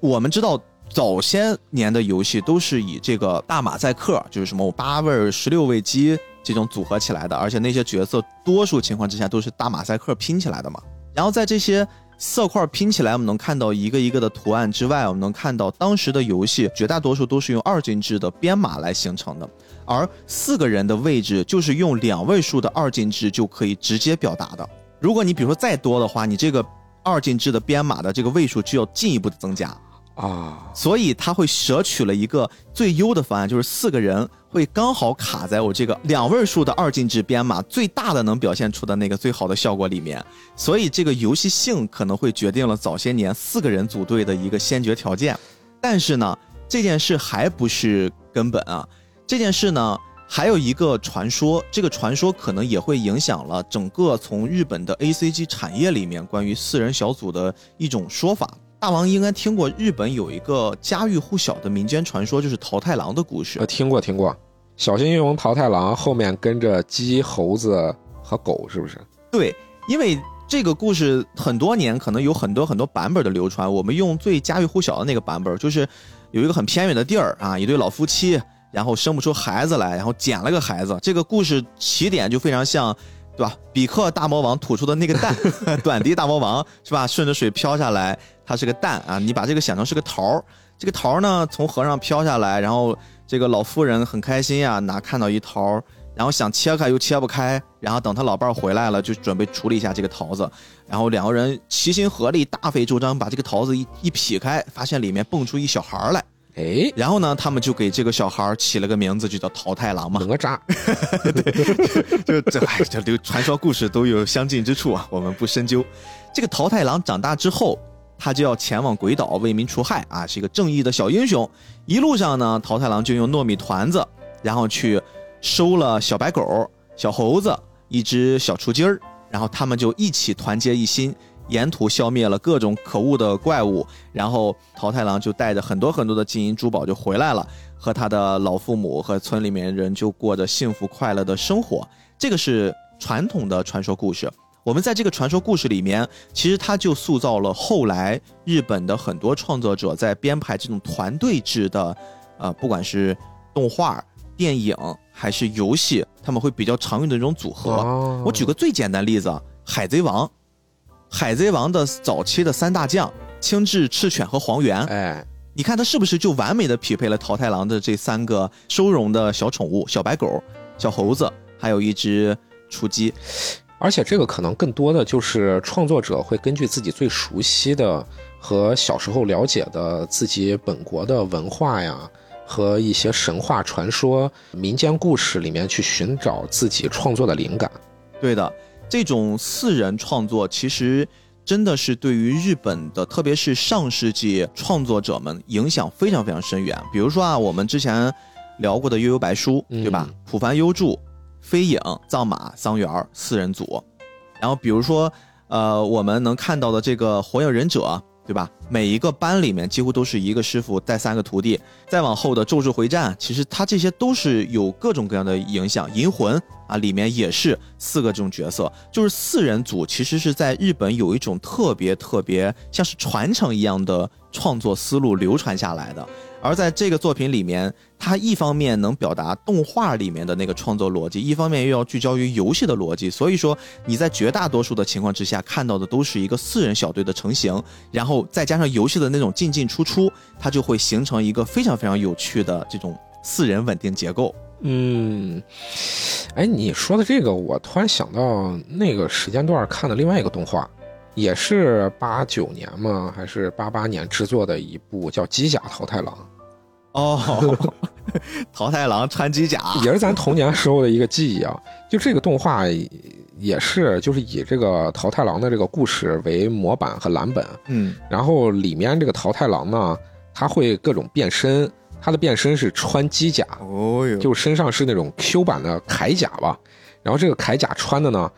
我们知道。早些年的游戏都是以这个大马赛克，就是什么八位、十六位机这种组合起来的，而且那些角色多数情况之下都是大马赛克拼起来的嘛。然后在这些色块拼起来，我们能看到一个一个的图案之外，我们能看到当时的游戏绝大多数都是用二进制的编码来形成的，而四个人的位置就是用两位数的二进制就可以直接表达的。如果你比如说再多的话，你这个二进制的编码的这个位数就要进一步的增加。啊，所以他会舍取了一个最优的方案，就是四个人会刚好卡在我这个两位数的二进制编码最大的能表现出的那个最好的效果里面。所以这个游戏性可能会决定了早些年四个人组队的一个先决条件。但是呢，这件事还不是根本啊。这件事呢，还有一个传说，这个传说可能也会影响了整个从日本的 A C G 产业里面关于四人小组的一种说法。大王应该听过日本有一个家喻户晓的民间传说，就是桃太郎的故事。呃听过，听过。小新英雄桃太郎后面跟着鸡、猴子和狗，是不是？对，因为这个故事很多年，可能有很多很多版本的流传。我们用最家喻户晓的那个版本，就是有一个很偏远的地儿啊，一对老夫妻，然后生不出孩子来，然后捡了个孩子。这个故事起点就非常像。对吧？比克大魔王吐出的那个蛋，短笛大魔王是吧？顺着水飘下来，它是个蛋啊！你把这个想成是个桃儿，这个桃儿呢从河上飘下来，然后这个老妇人很开心呀，拿看到一桃儿，然后想切开又切不开，然后等他老伴儿回来了，就准备处理一下这个桃子，然后两个人齐心合力，大费周章把这个桃子一一劈开，发现里面蹦出一小孩儿来。哎，然后呢，他们就给这个小孩起了个名字，就叫桃太郎嘛。哪吒，对，就这哎，这这传说故事都有相近之处啊，我们不深究。这个桃太郎长大之后，他就要前往鬼岛为民除害啊，是一个正义的小英雄。一路上呢，桃太郎就用糯米团子，然后去收了小白狗、小猴子、一只小雏鸡儿，然后他们就一起团结一心。沿途消灭了各种可恶的怪物，然后桃太郎就带着很多很多的金银珠宝就回来了，和他的老父母和村里面人就过着幸福快乐的生活。这个是传统的传说故事。我们在这个传说故事里面，其实它就塑造了后来日本的很多创作者在编排这种团队制的，呃，不管是动画、电影还是游戏，他们会比较常用的这种组合。我举个最简单例子，《海贼王》。海贼王的早期的三大将青雉、赤犬和黄猿，哎，你看他是不是就完美的匹配了桃太郎的这三个收容的小宠物：小白狗、小猴子，还有一只雏鸡。而且这个可能更多的就是创作者会根据自己最熟悉的和小时候了解的自己本国的文化呀，和一些神话传说、民间故事里面去寻找自己创作的灵感。对的。这种四人创作其实真的是对于日本的，特别是上世纪创作者们影响非常非常深远。比如说啊，我们之前聊过的《悠悠白书》，对吧？浦凡优助、飞影、藏马、桑园四人组。然后比如说，呃，我们能看到的这个《火影忍者》。对吧？每一个班里面几乎都是一个师傅带三个徒弟，再往后的咒术回战，其实它这些都是有各种各样的影响。银魂啊，里面也是四个这种角色，就是四人组，其实是在日本有一种特别特别像是传承一样的创作思路流传下来的。而在这个作品里面，它一方面能表达动画里面的那个创作逻辑，一方面又要聚焦于游戏的逻辑。所以说，你在绝大多数的情况之下看到的都是一个四人小队的成型，然后再加上游戏的那种进进出出，它就会形成一个非常非常有趣的这种四人稳定结构。嗯，哎，你说的这个，我突然想到那个时间段看的另外一个动画。也是八九年吗？还是八八年制作的一部叫《机甲桃太郎》？哦，桃太郎穿机甲，也是咱童年时候的一个记忆啊。就这个动画也是，就是以这个桃太郎的这个故事为模板和蓝本，嗯，然后里面这个桃太郎呢，他会各种变身，他的变身是穿机甲，哦哟，就身上是那种 Q 版的铠甲吧。然后这个铠甲穿的呢，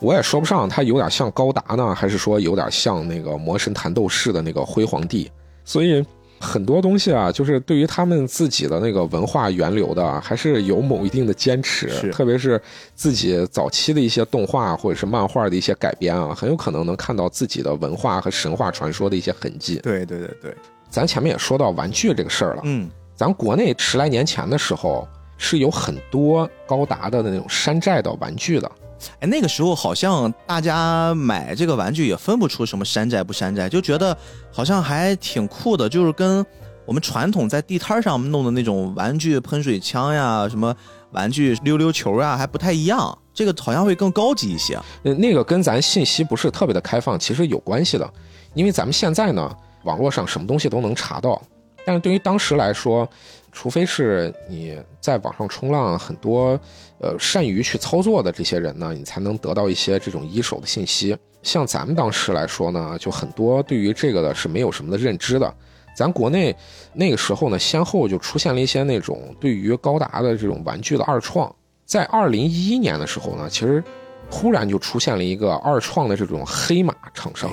我也说不上，它有点像高达呢，还是说有点像那个魔神坛斗士的那个辉煌帝，所以。很多东西啊，就是对于他们自己的那个文化源流的，还是有某一定的坚持。特别是自己早期的一些动画或者是漫画的一些改编啊，很有可能能看到自己的文化和神话传说的一些痕迹。对对对对，咱前面也说到玩具这个事儿了。嗯，咱国内十来年前的时候是有很多高达的那种山寨的玩具的。哎，那个时候好像大家买这个玩具也分不出什么山寨不山寨，就觉得好像还挺酷的，就是跟我们传统在地摊上弄的那种玩具喷水枪呀、什么玩具溜溜球啊还不太一样，这个好像会更高级一些。呃，那个跟咱信息不是特别的开放，其实有关系的，因为咱们现在呢，网络上什么东西都能查到，但是对于当时来说。除非是你在网上冲浪，很多呃善于去操作的这些人呢，你才能得到一些这种一手的信息。像咱们当时来说呢，就很多对于这个的是没有什么的认知的。咱国内那个时候呢，先后就出现了一些那种对于高达的这种玩具的二创。在二零一一年的时候呢，其实突然就出现了一个二创的这种黑马厂商，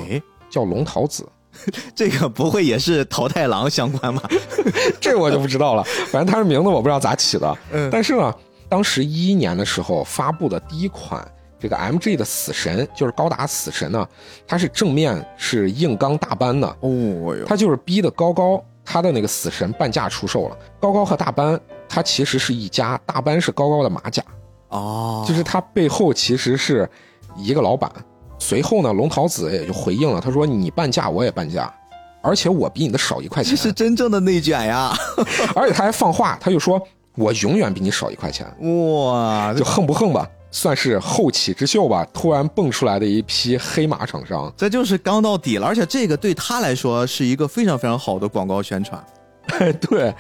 叫龙桃子。这个不会也是桃太郎相关吗？这我就不知道了。反正他的名字我不知道咋起的。嗯，但是呢，当时一一年的时候发布的第一款这个 MG 的死神，就是高达死神呢，它是正面是硬刚大班的。哦哟，它就是逼的高高他的那个死神半价出售了。高高和大班，它其实是一家，大班是高高的马甲。哦，就是它背后其实是一个老板。随后呢，龙桃子也就回应了，他说：“你半价，我也半价，而且我比你的少一块钱。”这是真正的内卷呀！而且他还放话，他就说：“我永远比你少一块钱。”哇，就横不横吧，算是后起之秀吧。突然蹦出来的一批黑马厂商，这就是刚到底了。而且这个对他来说是一个非常非常好的广告宣传。对。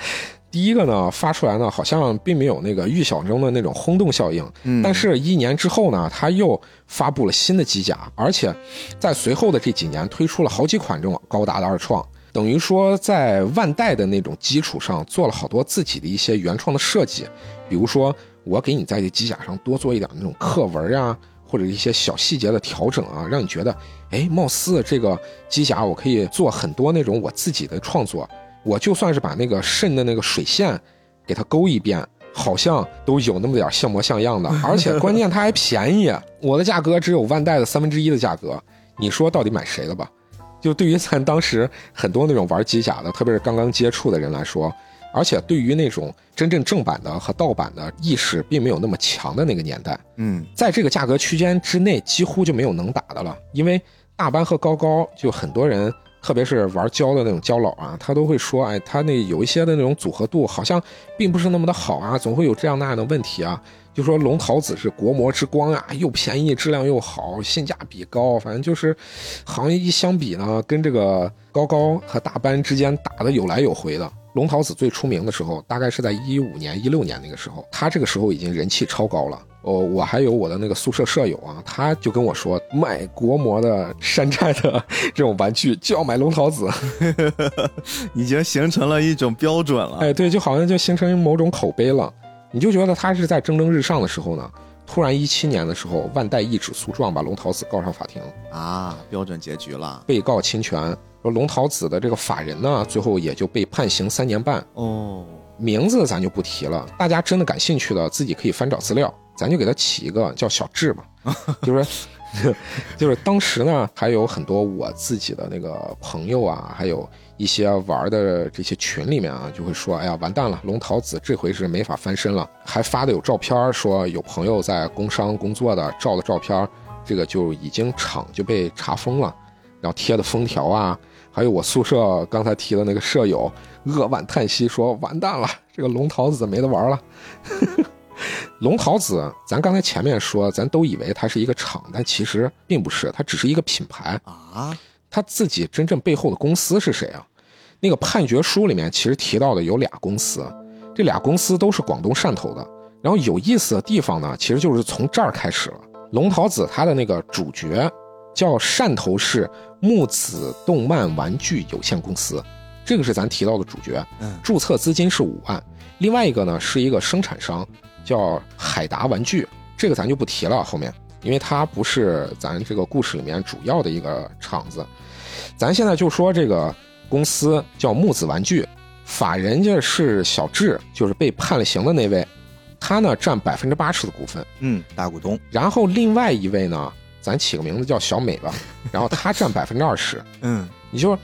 第一个呢，发出来呢，好像并没有那个预想中的那种轰动效应。嗯，但是一年之后呢，他又发布了新的机甲，而且在随后的这几年推出了好几款这种高达的二创，等于说在万代的那种基础上做了好多自己的一些原创的设计。比如说，我给你在这机甲上多做一点那种刻纹啊，或者一些小细节的调整啊，让你觉得，哎，貌似这个机甲我可以做很多那种我自己的创作。我就算是把那个肾的那个水线给它勾一遍，好像都有那么点像模像样的，而且关键它还便宜，我的价格只有万代的三分之一的价格，你说到底买谁了吧？就对于咱当时很多那种玩机甲的，特别是刚刚接触的人来说，而且对于那种真正正版的和盗版的意识并没有那么强的那个年代，嗯，在这个价格区间之内几乎就没有能打的了，因为大班和高高就很多人。特别是玩胶的那种胶佬啊，他都会说，哎，他那有一些的那种组合度好像并不是那么的好啊，总会有这样那样的问题啊。就说龙桃子是国魔之光啊，又便宜，质量又好，性价比高，反正就是行业一相比呢，跟这个高高和大班之间打的有来有回的。龙桃子最出名的时候，大概是在一五年、一六年那个时候，他这个时候已经人气超高了。哦，我还有我的那个宿舍舍友啊，他就跟我说，买国模的山寨的 这种玩具就要买龙桃子，已经形成了一种标准了。哎，对，就好像就形成某种口碑了。你就觉得他是在蒸蒸日上的时候呢，突然一七年的时候，万代一纸诉状把龙桃子告上法庭啊，标准结局了，被告侵权。说龙桃子的这个法人呢，最后也就被判刑三年半。哦，名字咱就不提了，大家真的感兴趣的自己可以翻找资料，咱就给他起一个叫小智吧。就是，就是当时呢，还有很多我自己的那个朋友啊，还有一些玩的这些群里面啊，就会说，哎呀，完蛋了，龙桃子这回是没法翻身了。还发的有照片，说有朋友在工商工作的照的照片，这个就已经厂就被查封了，然后贴的封条啊。还有我宿舍刚才提的那个舍友，扼腕叹息说：“完蛋了，这个龙桃子没得玩了。” 龙桃子，咱刚才前面说，咱都以为它是一个厂，但其实并不是，它只是一个品牌啊。它自己真正背后的公司是谁啊？那个判决书里面其实提到的有俩公司，这俩公司都是广东汕头的。然后有意思的地方呢，其实就是从这儿开始了。龙桃子它的那个主角叫汕头市木子动漫玩具有限公司，这个是咱提到的主角。嗯，注册资金是五万。另外一个呢是一个生产商，叫海达玩具，这个咱就不提了，后面因为它不是咱这个故事里面主要的一个厂子。咱现在就说这个公司叫木子玩具，法人家是小智，就是被判了刑的那位，他呢占百分之八十的股份。嗯，大股东。然后另外一位呢，咱起个名字叫小美吧，然后他占百分之二十。嗯，你就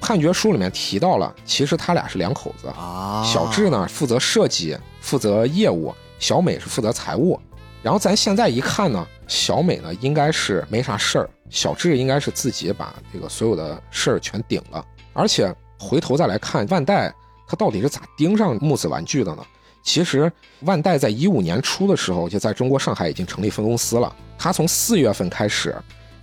判决书里面提到了，其实他俩是两口子。啊，小智呢负责设计，负责业务；小美是负责财务。然后咱现在一看呢，小美呢应该是没啥事儿，小智应该是自己把这个所有的事儿全顶了。而且回头再来看万代，他到底是咋盯上木子玩具的呢？其实万代在一五年初的时候就在中国上海已经成立分公司了，他从四月份开始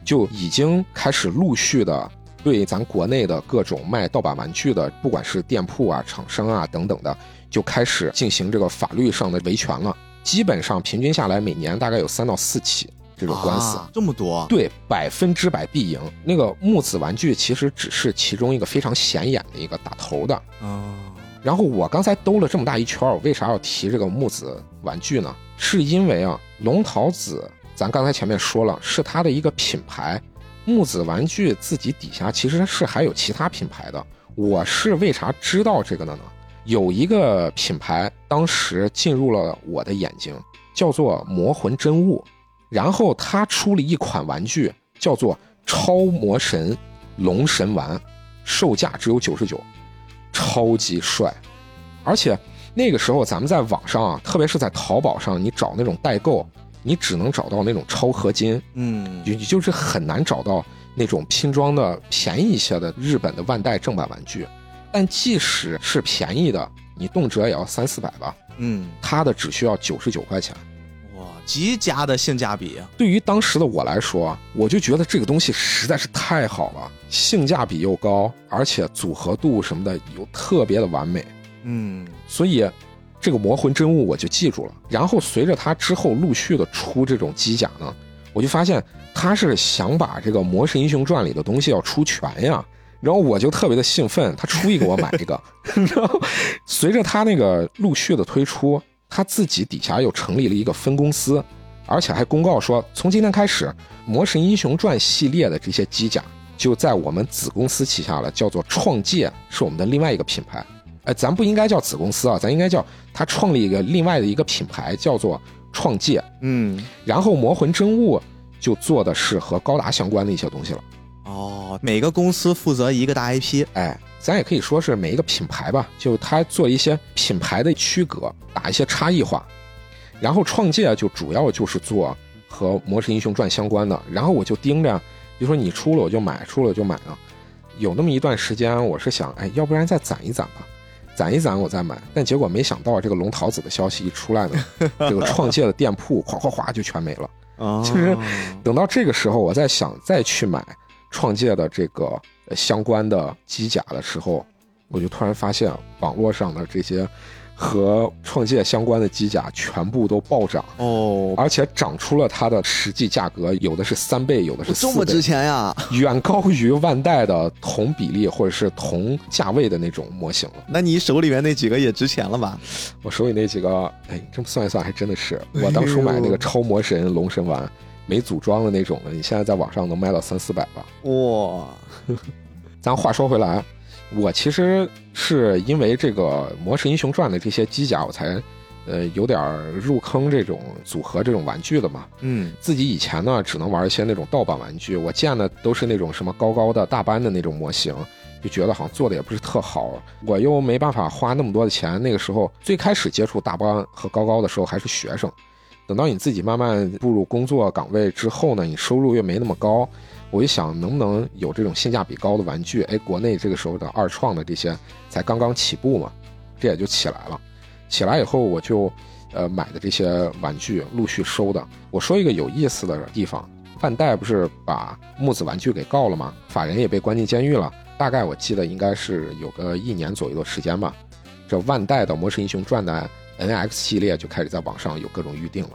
就已经开始陆续的对咱国内的各种卖盗版玩具的，不管是店铺啊、厂商啊等等的，就开始进行这个法律上的维权了。基本上平均下来，每年大概有三到四起这种官司，啊这么多。对，百分之百必赢。那个木子玩具其实只是其中一个非常显眼的一个打头的。哦，然后我刚才兜了这么大一圈儿，我为啥要提这个木子玩具呢？是因为啊，龙桃子，咱刚才前面说了，是它的一个品牌。木子玩具自己底下其实是还有其他品牌的。我是为啥知道这个的呢？有一个品牌当时进入了我的眼睛，叫做魔魂真物，然后他出了一款玩具，叫做超魔神龙神丸，售价只有九十九，超级帅，而且那个时候咱们在网上啊，特别是在淘宝上，你找那种代购，你只能找到那种超合金，嗯，你就是很难找到那种拼装的便宜一些的日本的万代正版玩具。但即使是便宜的，你动辄也要三四百吧，嗯，它的只需要九十九块钱。哇，极佳的性价比啊！对于当时的我来说，我就觉得这个东西实在是太好了，性价比又高，而且组合度什么的又特别的完美。嗯，所以这个魔魂真物我就记住了。然后随着它之后陆续的出这种机甲呢，我就发现他是想把这个《魔神英雄传》里的东西要出全呀。然后我就特别的兴奋，他出一个我买一个。然后随着他那个陆续的推出，他自己底下又成立了一个分公司，而且还公告说，从今天开始，《魔神英雄传》系列的这些机甲就在我们子公司旗下了，叫做创界，是我们的另外一个品牌。哎，咱不应该叫子公司啊，咱应该叫他创立一个另外的一个品牌，叫做创界。嗯，然后魔魂真物就做的是和高达相关的一些东西了。哦，每个公司负责一个大 IP，哎，咱也可以说是每一个品牌吧，就它做一些品牌的区隔，打一些差异化。然后创界就主要就是做和《魔神英雄传》相关的。然后我就盯着，就说你出了我就买，出了我就买啊。有那么一段时间，我是想，哎，要不然再攒一攒吧，攒一攒我再买。但结果没想到，这个龙桃子的消息一出来呢，这个创界的店铺哗哗哗就全没了。哦，就是等到这个时候，我在想再去买创界的这个呃相关的机甲的时候，我就突然发现网络上的这些和创界相关的机甲全部都暴涨，哦，而且涨出了它的实际价格，有的是三倍，有的是四倍这么值，钱呀？远高于万代的同比例或者是同价位的那种模型了。那你手里面那几个也值钱了吧？我手里那几个，哎，这么算一算，还真的是我当初买那个超魔神龙神丸。没组装的那种的，你现在在网上能卖到三四百吧？哇，咱话说回来，我其实是因为这个《魔神英雄传》的这些机甲，我才呃有点入坑这种组合这种玩具的嘛。嗯，自己以前呢只能玩一些那种盗版玩具，我见的都是那种什么高高的大班的那种模型，就觉得好像做的也不是特好，我又没办法花那么多的钱。那个时候最开始接触大班和高高的时候还是学生。等到你自己慢慢步入工作岗位之后呢，你收入又没那么高，我就想能不能有这种性价比高的玩具？哎，国内这个时候的二创的这些才刚刚起步嘛，这也就起来了。起来以后我就，呃，买的这些玩具陆续收的。我说一个有意思的地方，万代不是把木子玩具给告了吗？法人也被关进监狱了，大概我记得应该是有个一年左右的时间吧。这万代的《魔神英雄传》的 NX 系列就开始在网上有各种预定了。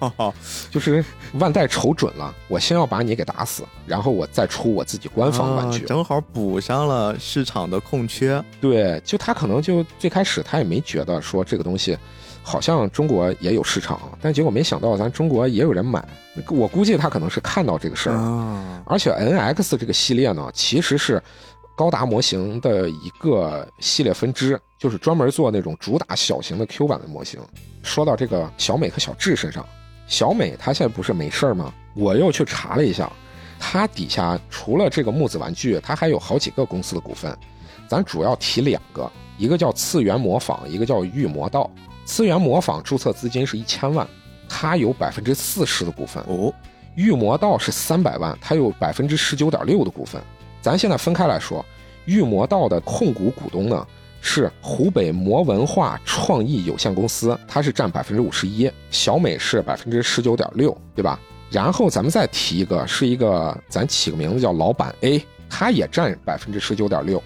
就是万代瞅准了，我先要把你给打死，然后我再出我自己官方玩具，正好补上了市场的空缺。对，就他可能就最开始他也没觉得说这个东西好像中国也有市场，但结果没想到咱中国也有人买。我估计他可能是看到这个事儿，而且 NX 这个系列呢，其实是高达模型的一个系列分支，就是专门做那种主打小型的 Q 版的模型。说到这个小美和小智身上，小美她现在不是没事儿吗？我又去查了一下，她底下除了这个木子玩具，她还有好几个公司的股份。咱主要提两个，一个叫次元模仿，一个叫御魔道。次元模仿注册资金是一千万，它有百分之四十的股份哦。御魔道是三百万，它有百分之十九点六的股份。咱现在分开来说，御魔道的控股股东呢？是湖北魔文化创意有限公司，它是占百分之五十一，小美是百分之十九点六，对吧？然后咱们再提一个，是一个咱起个名字叫老板 A，他也占百分之十九点六，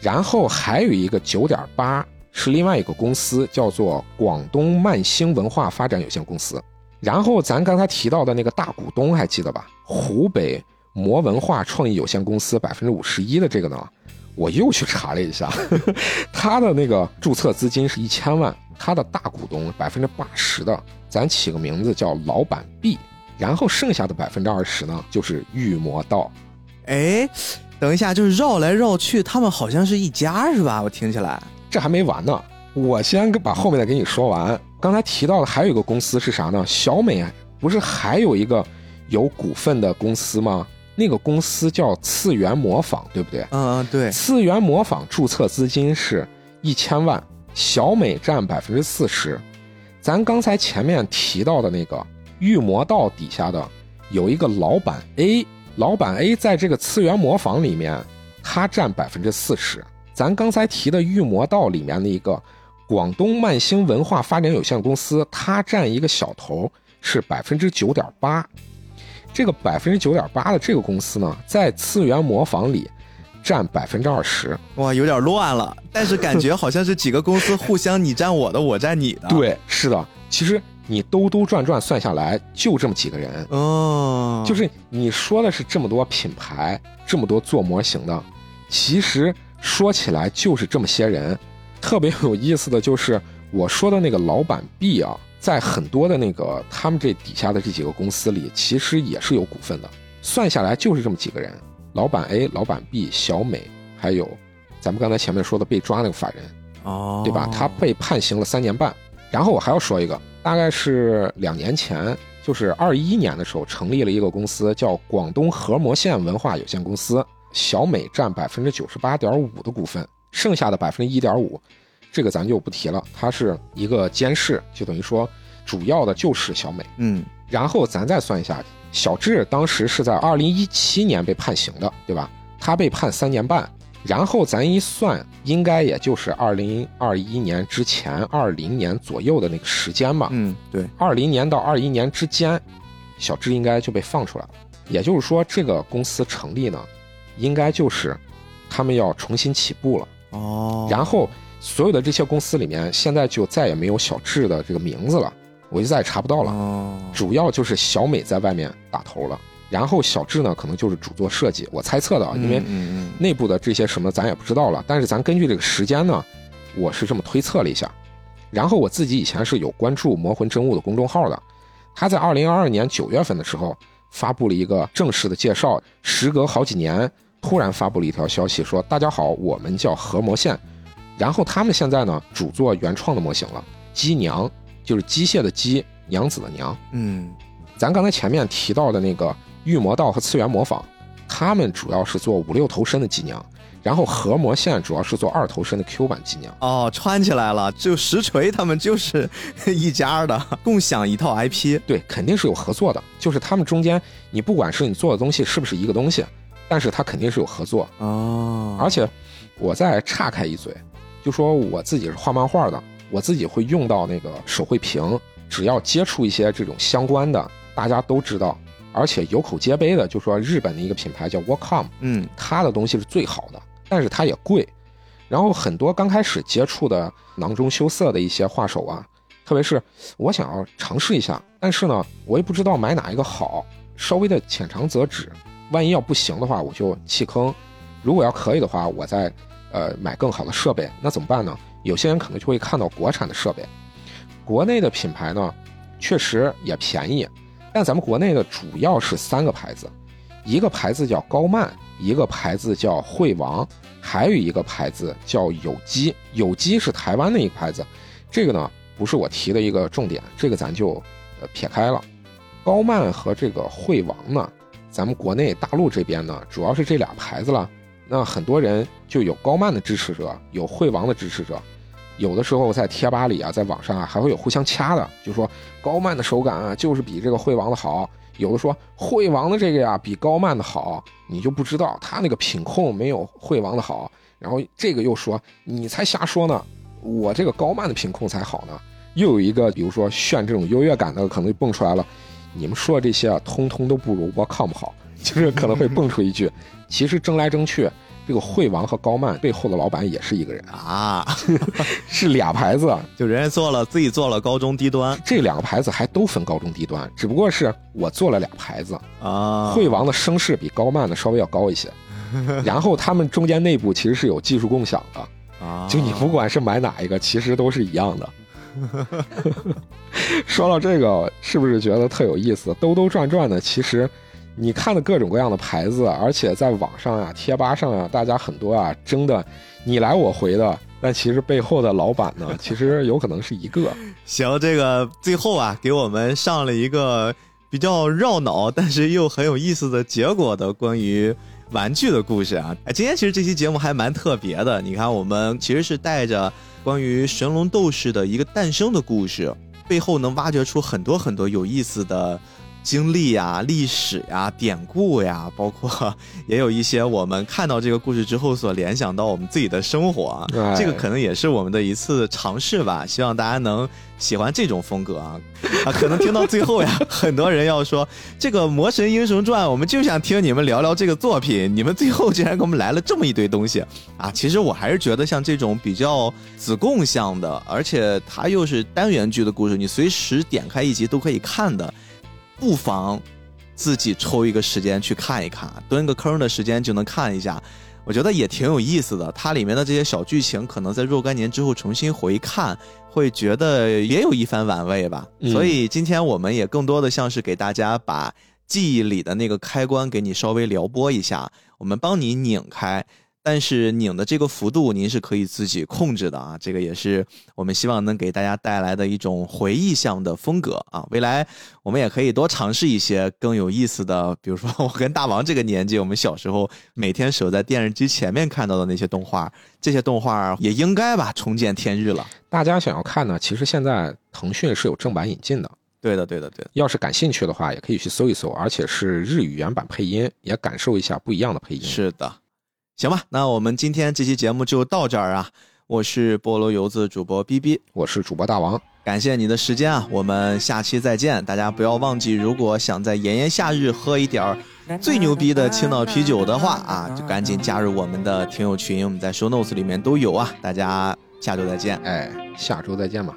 然后还有一个九点八是另外一个公司，叫做广东漫星文化发展有限公司。然后咱刚才提到的那个大股东还记得吧？湖北魔文化创意有限公司百分之五十一的这个呢？我又去查了一下，他的那个注册资金是一千万，他的大股东百分之八十的，咱起个名字叫老板 B，然后剩下的百分之二十呢，就是御魔道。哎，等一下，就是绕来绕去，他们好像是一家是吧？我听起来这还没完呢，我先把后面的给你说完。刚才提到的还有一个公司是啥呢？小美不是还有一个有股份的公司吗？那个公司叫次元模仿，对不对？嗯嗯，对。次元模仿注册资金是一千万，小美占百分之四十。咱刚才前面提到的那个御魔道底下的有一个老板 A，老板 A 在这个次元模仿里面，他占百分之四十。咱刚才提的御魔道里面的一个广东漫星文化发展有限公司，他占一个小头，是百分之九点八。这个百分之九点八的这个公司呢，在次元模仿里占百分之二十，哇，有点乱了。但是感觉好像是几个公司互相你占我的，我占你的。对，是的。其实你兜兜转转算下来，就这么几个人。哦，就是你说的是这么多品牌，这么多做模型的，其实说起来就是这么些人。特别有意思的就是我说的那个老板 B 啊。在很多的那个他们这底下的这几个公司里，其实也是有股份的。算下来就是这么几个人：老板 A、老板 B、小美，还有咱们刚才前面说的被抓那个法人，哦，对吧？他被判刑了三年半。然后我还要说一个，大概是两年前，就是二一年的时候，成立了一个公司，叫广东核膜线文化有限公司，小美占百分之九十八点五的股份，剩下的百分之一点五。这个咱就不提了，它是一个监视，就等于说主要的就是小美，嗯，然后咱再算一下，小智当时是在二零一七年被判刑的，对吧？他被判三年半，然后咱一算，应该也就是二零二一年之前二零年左右的那个时间吧，嗯，对，二零年到二一年之间，小智应该就被放出来了，也就是说这个公司成立呢，应该就是他们要重新起步了，哦，然后。所有的这些公司里面，现在就再也没有小智的这个名字了，我就再也查不到了。哦，主要就是小美在外面打头了，然后小智呢，可能就是主做设计。我猜测的啊，因为内部的这些什么咱也不知道了。但是咱根据这个时间呢，我是这么推测了一下。然后我自己以前是有关注魔魂真物的公众号的，他在二零二二年九月份的时候发布了一个正式的介绍。时隔好几年，突然发布了一条消息说：“大家好，我们叫核魔线。”然后他们现在呢，主做原创的模型了。机娘就是机械的机，娘子的娘。嗯，咱刚才前面提到的那个御魔道和次元模仿，他们主要是做五六头身的机娘，然后核魔线主要是做二头身的 Q 版机娘。哦，串起来了，就实锤他们就是一家的，共享一套 IP。对，肯定是有合作的。就是他们中间，你不管是你做的东西是不是一个东西，但是它肯定是有合作。哦，而且我再岔开一嘴。就说我自己是画漫画的，我自己会用到那个手绘屏，只要接触一些这种相关的，大家都知道，而且有口皆碑的，就说日本的一个品牌叫 Wacom，嗯，它的东西是最好的，但是它也贵。然后很多刚开始接触的囊中羞涩的一些画手啊，特别是我想要尝试一下，但是呢，我也不知道买哪一个好，稍微的浅尝辄止，万一要不行的话，我就弃坑；如果要可以的话，我再呃买更好的设备。那怎么办呢？有些人可能就会看到国产的设备，国内的品牌呢，确实也便宜，但咱们国内的主要是三个牌子，一个牌子叫高曼，一个牌子叫惠王。还有一个牌子叫有机，有机是台湾的一个牌子，这个呢不是我提的一个重点，这个咱就呃撇开了。高曼和这个惠王呢，咱们国内大陆这边呢主要是这俩牌子了。那很多人就有高曼的支持者，有惠王的支持者，有的时候在贴吧里啊，在网上啊还会有互相掐的，就说高曼的手感啊就是比这个惠王的好。有的说惠王的这个呀比高曼的好，你就不知道他那个品控没有惠王的好。然后这个又说你才瞎说呢，我这个高曼的品控才好呢。又有一个比如说炫这种优越感的，可能就蹦出来了。你们说的这些啊，通通都不如我 com 好，就是可能会蹦出一句。其实争来争去。这个惠王和高曼背后的老板也是一个人啊，是俩牌子，就人家做了自己做了高中低端，这两个牌子还都分高中低端，只不过是我做了俩牌子啊。惠王的声势比高曼的稍微要高一些，然后他们中间内部其实是有技术共享的啊，就你不管是买哪一个，其实都是一样的。说到这个，是不是觉得特有意思？兜兜转转的，其实。你看的各种各样的牌子，而且在网上呀、贴吧上呀，大家很多啊争的你来我回的，但其实背后的老板呢，其实有可能是一个。行，这个最后啊，给我们上了一个比较绕脑，但是又很有意思的结果的关于玩具的故事啊。哎，今天其实这期节目还蛮特别的，你看我们其实是带着关于神龙斗士的一个诞生的故事，背后能挖掘出很多很多有意思的。经历呀、历史呀、典故呀，包括也有一些我们看到这个故事之后所联想到我们自己的生活，这个可能也是我们的一次尝试吧。希望大家能喜欢这种风格啊！啊，可能听到最后呀，很多人要说这个《魔神英雄传》，我们就想听你们聊聊这个作品，你们最后竟然给我们来了这么一堆东西啊！其实我还是觉得像这种比较子贡向的，而且它又是单元剧的故事，你随时点开一集都可以看的。不妨自己抽一个时间去看一看，蹲个坑的时间就能看一下，我觉得也挺有意思的。它里面的这些小剧情，可能在若干年之后重新回看，会觉得也有一番玩味吧。所以今天我们也更多的像是给大家把记忆里的那个开关给你稍微撩拨一下，我们帮你拧开。但是拧的这个幅度，您是可以自己控制的啊！这个也是我们希望能给大家带来的一种回忆向的风格啊！未来我们也可以多尝试一些更有意思的，比如说我跟大王这个年纪，我们小时候每天守在电视机前面看到的那些动画，这些动画也应该吧重见天日了。大家想要看呢，其实现在腾讯是有正版引进的。对的，对的，对的。要是感兴趣的话，也可以去搜一搜，而且是日语原版配音，也感受一下不一样的配音。是的。行吧，那我们今天这期节目就到这儿啊！我是菠萝油子主播 B B，我是主播大王，感谢你的时间啊！我们下期再见！大家不要忘记，如果想在炎炎夏日喝一点儿最牛逼的青岛啤酒的话啊，就赶紧加入我们的听友群，我们在 show notes 里面都有啊！大家下周再见，哎，下周再见吧。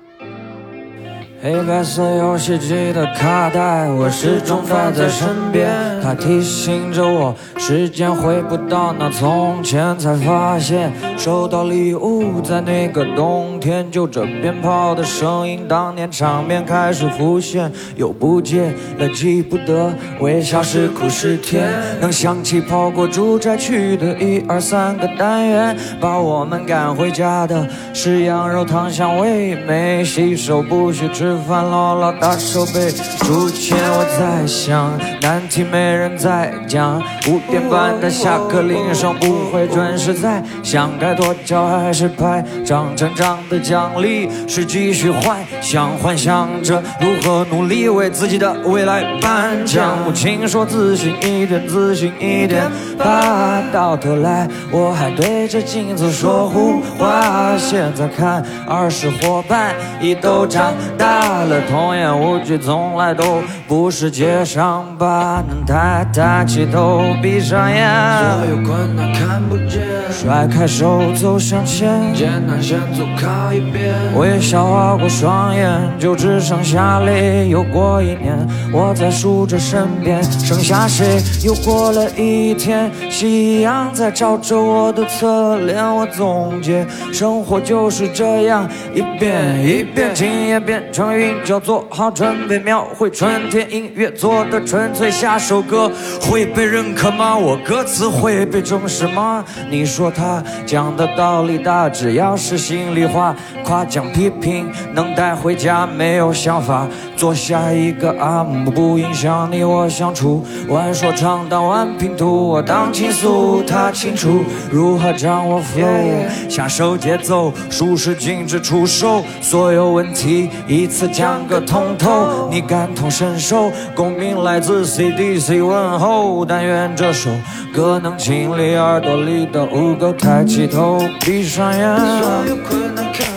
黑白色游戏机的卡带，我始终带在身边。它提醒着我，时间回不到那从前。才发现，收到礼物，在那个冬天，就着鞭炮的声音，当年场面开始浮现，又不见了，记不得。微笑是苦是甜，能想起跑过住宅区的一二三个单元。把我们赶回家的是羊肉汤香味美，洗手不许吃。吃饭唠唠大手背，书前我在想，难题没人在讲。五点半的下课铃声不会准时在，想该跺脚还是拍掌？成长的奖励是继续幻想，幻想着如何努力为自己的未来颁奖。母亲说自信一点，自信一点，怕到头来我还对着镜子说胡话。现在看二十伙伴已都长大。了童言无忌，从来都不是街上疤。能抬抬起头，闭上眼，所有困难看不见，甩开手走向前，艰难险阻靠一边，微笑划过双眼，就只剩下泪。又过一年，我在数着身边剩下谁？又过了一天，夕阳在照着我的侧脸，我总结生活就是这样一遍一遍，今夜变成云，叫做好准备描绘春天。音乐做的纯粹，下首歌会被认可吗？我歌词会被重视吗？你说他讲的道理大，只要是心里话，夸奖批评能带回家，没有想法，做下一个阿姆，不影响你我相处。玩说唱当玩拼图，我当倾诉，他清楚如何掌握 flow，享受节奏，舒适禁止出手，所有问题一次讲个通透，你感同身受，共鸣来自 CDC 问候，但愿这首歌能清理耳朵里的污垢，抬起头，闭上眼，所有困难看，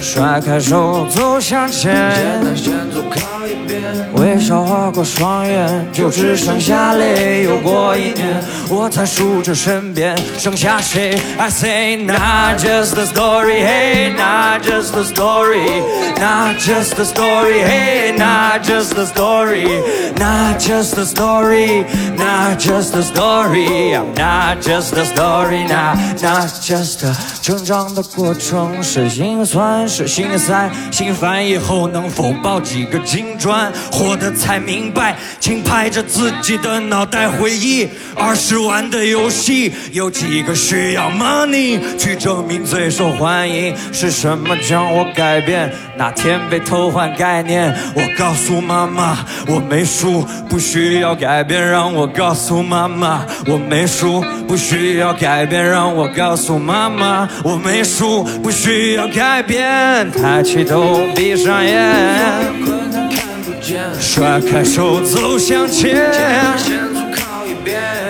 甩开手走向前，艰难险阻靠一边，微笑划过双眼，就只剩下泪。又过一年，我在数着身边剩下谁？I say not just a story, hey, not just a story, not just a story, hey, not just a story, not just a story, not just a story, I'm not just a story, not not just a 成长的过程是心酸，是心塞，心烦以后能否抱几个金砖？活得才明白，轻拍着自己的脑袋回忆儿时玩的游戏，有几个需要 money 去证明最受欢迎？是什么将我改变？哪天被偷换概念，我告诉妈妈我没输，不需要改变，让我告诉妈妈我没输，不需要改变，让我告诉妈妈我没输，不需要改变。抬起头，闭上眼。甩开手，走向前。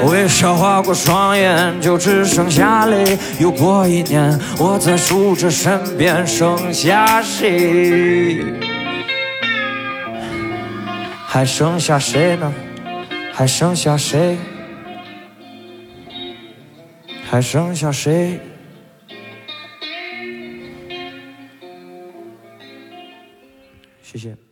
微笑划过双眼，就只剩下泪。又过一年，我在数着身边剩下谁，还剩下谁呢？还剩下谁？还剩下谁？谢谢。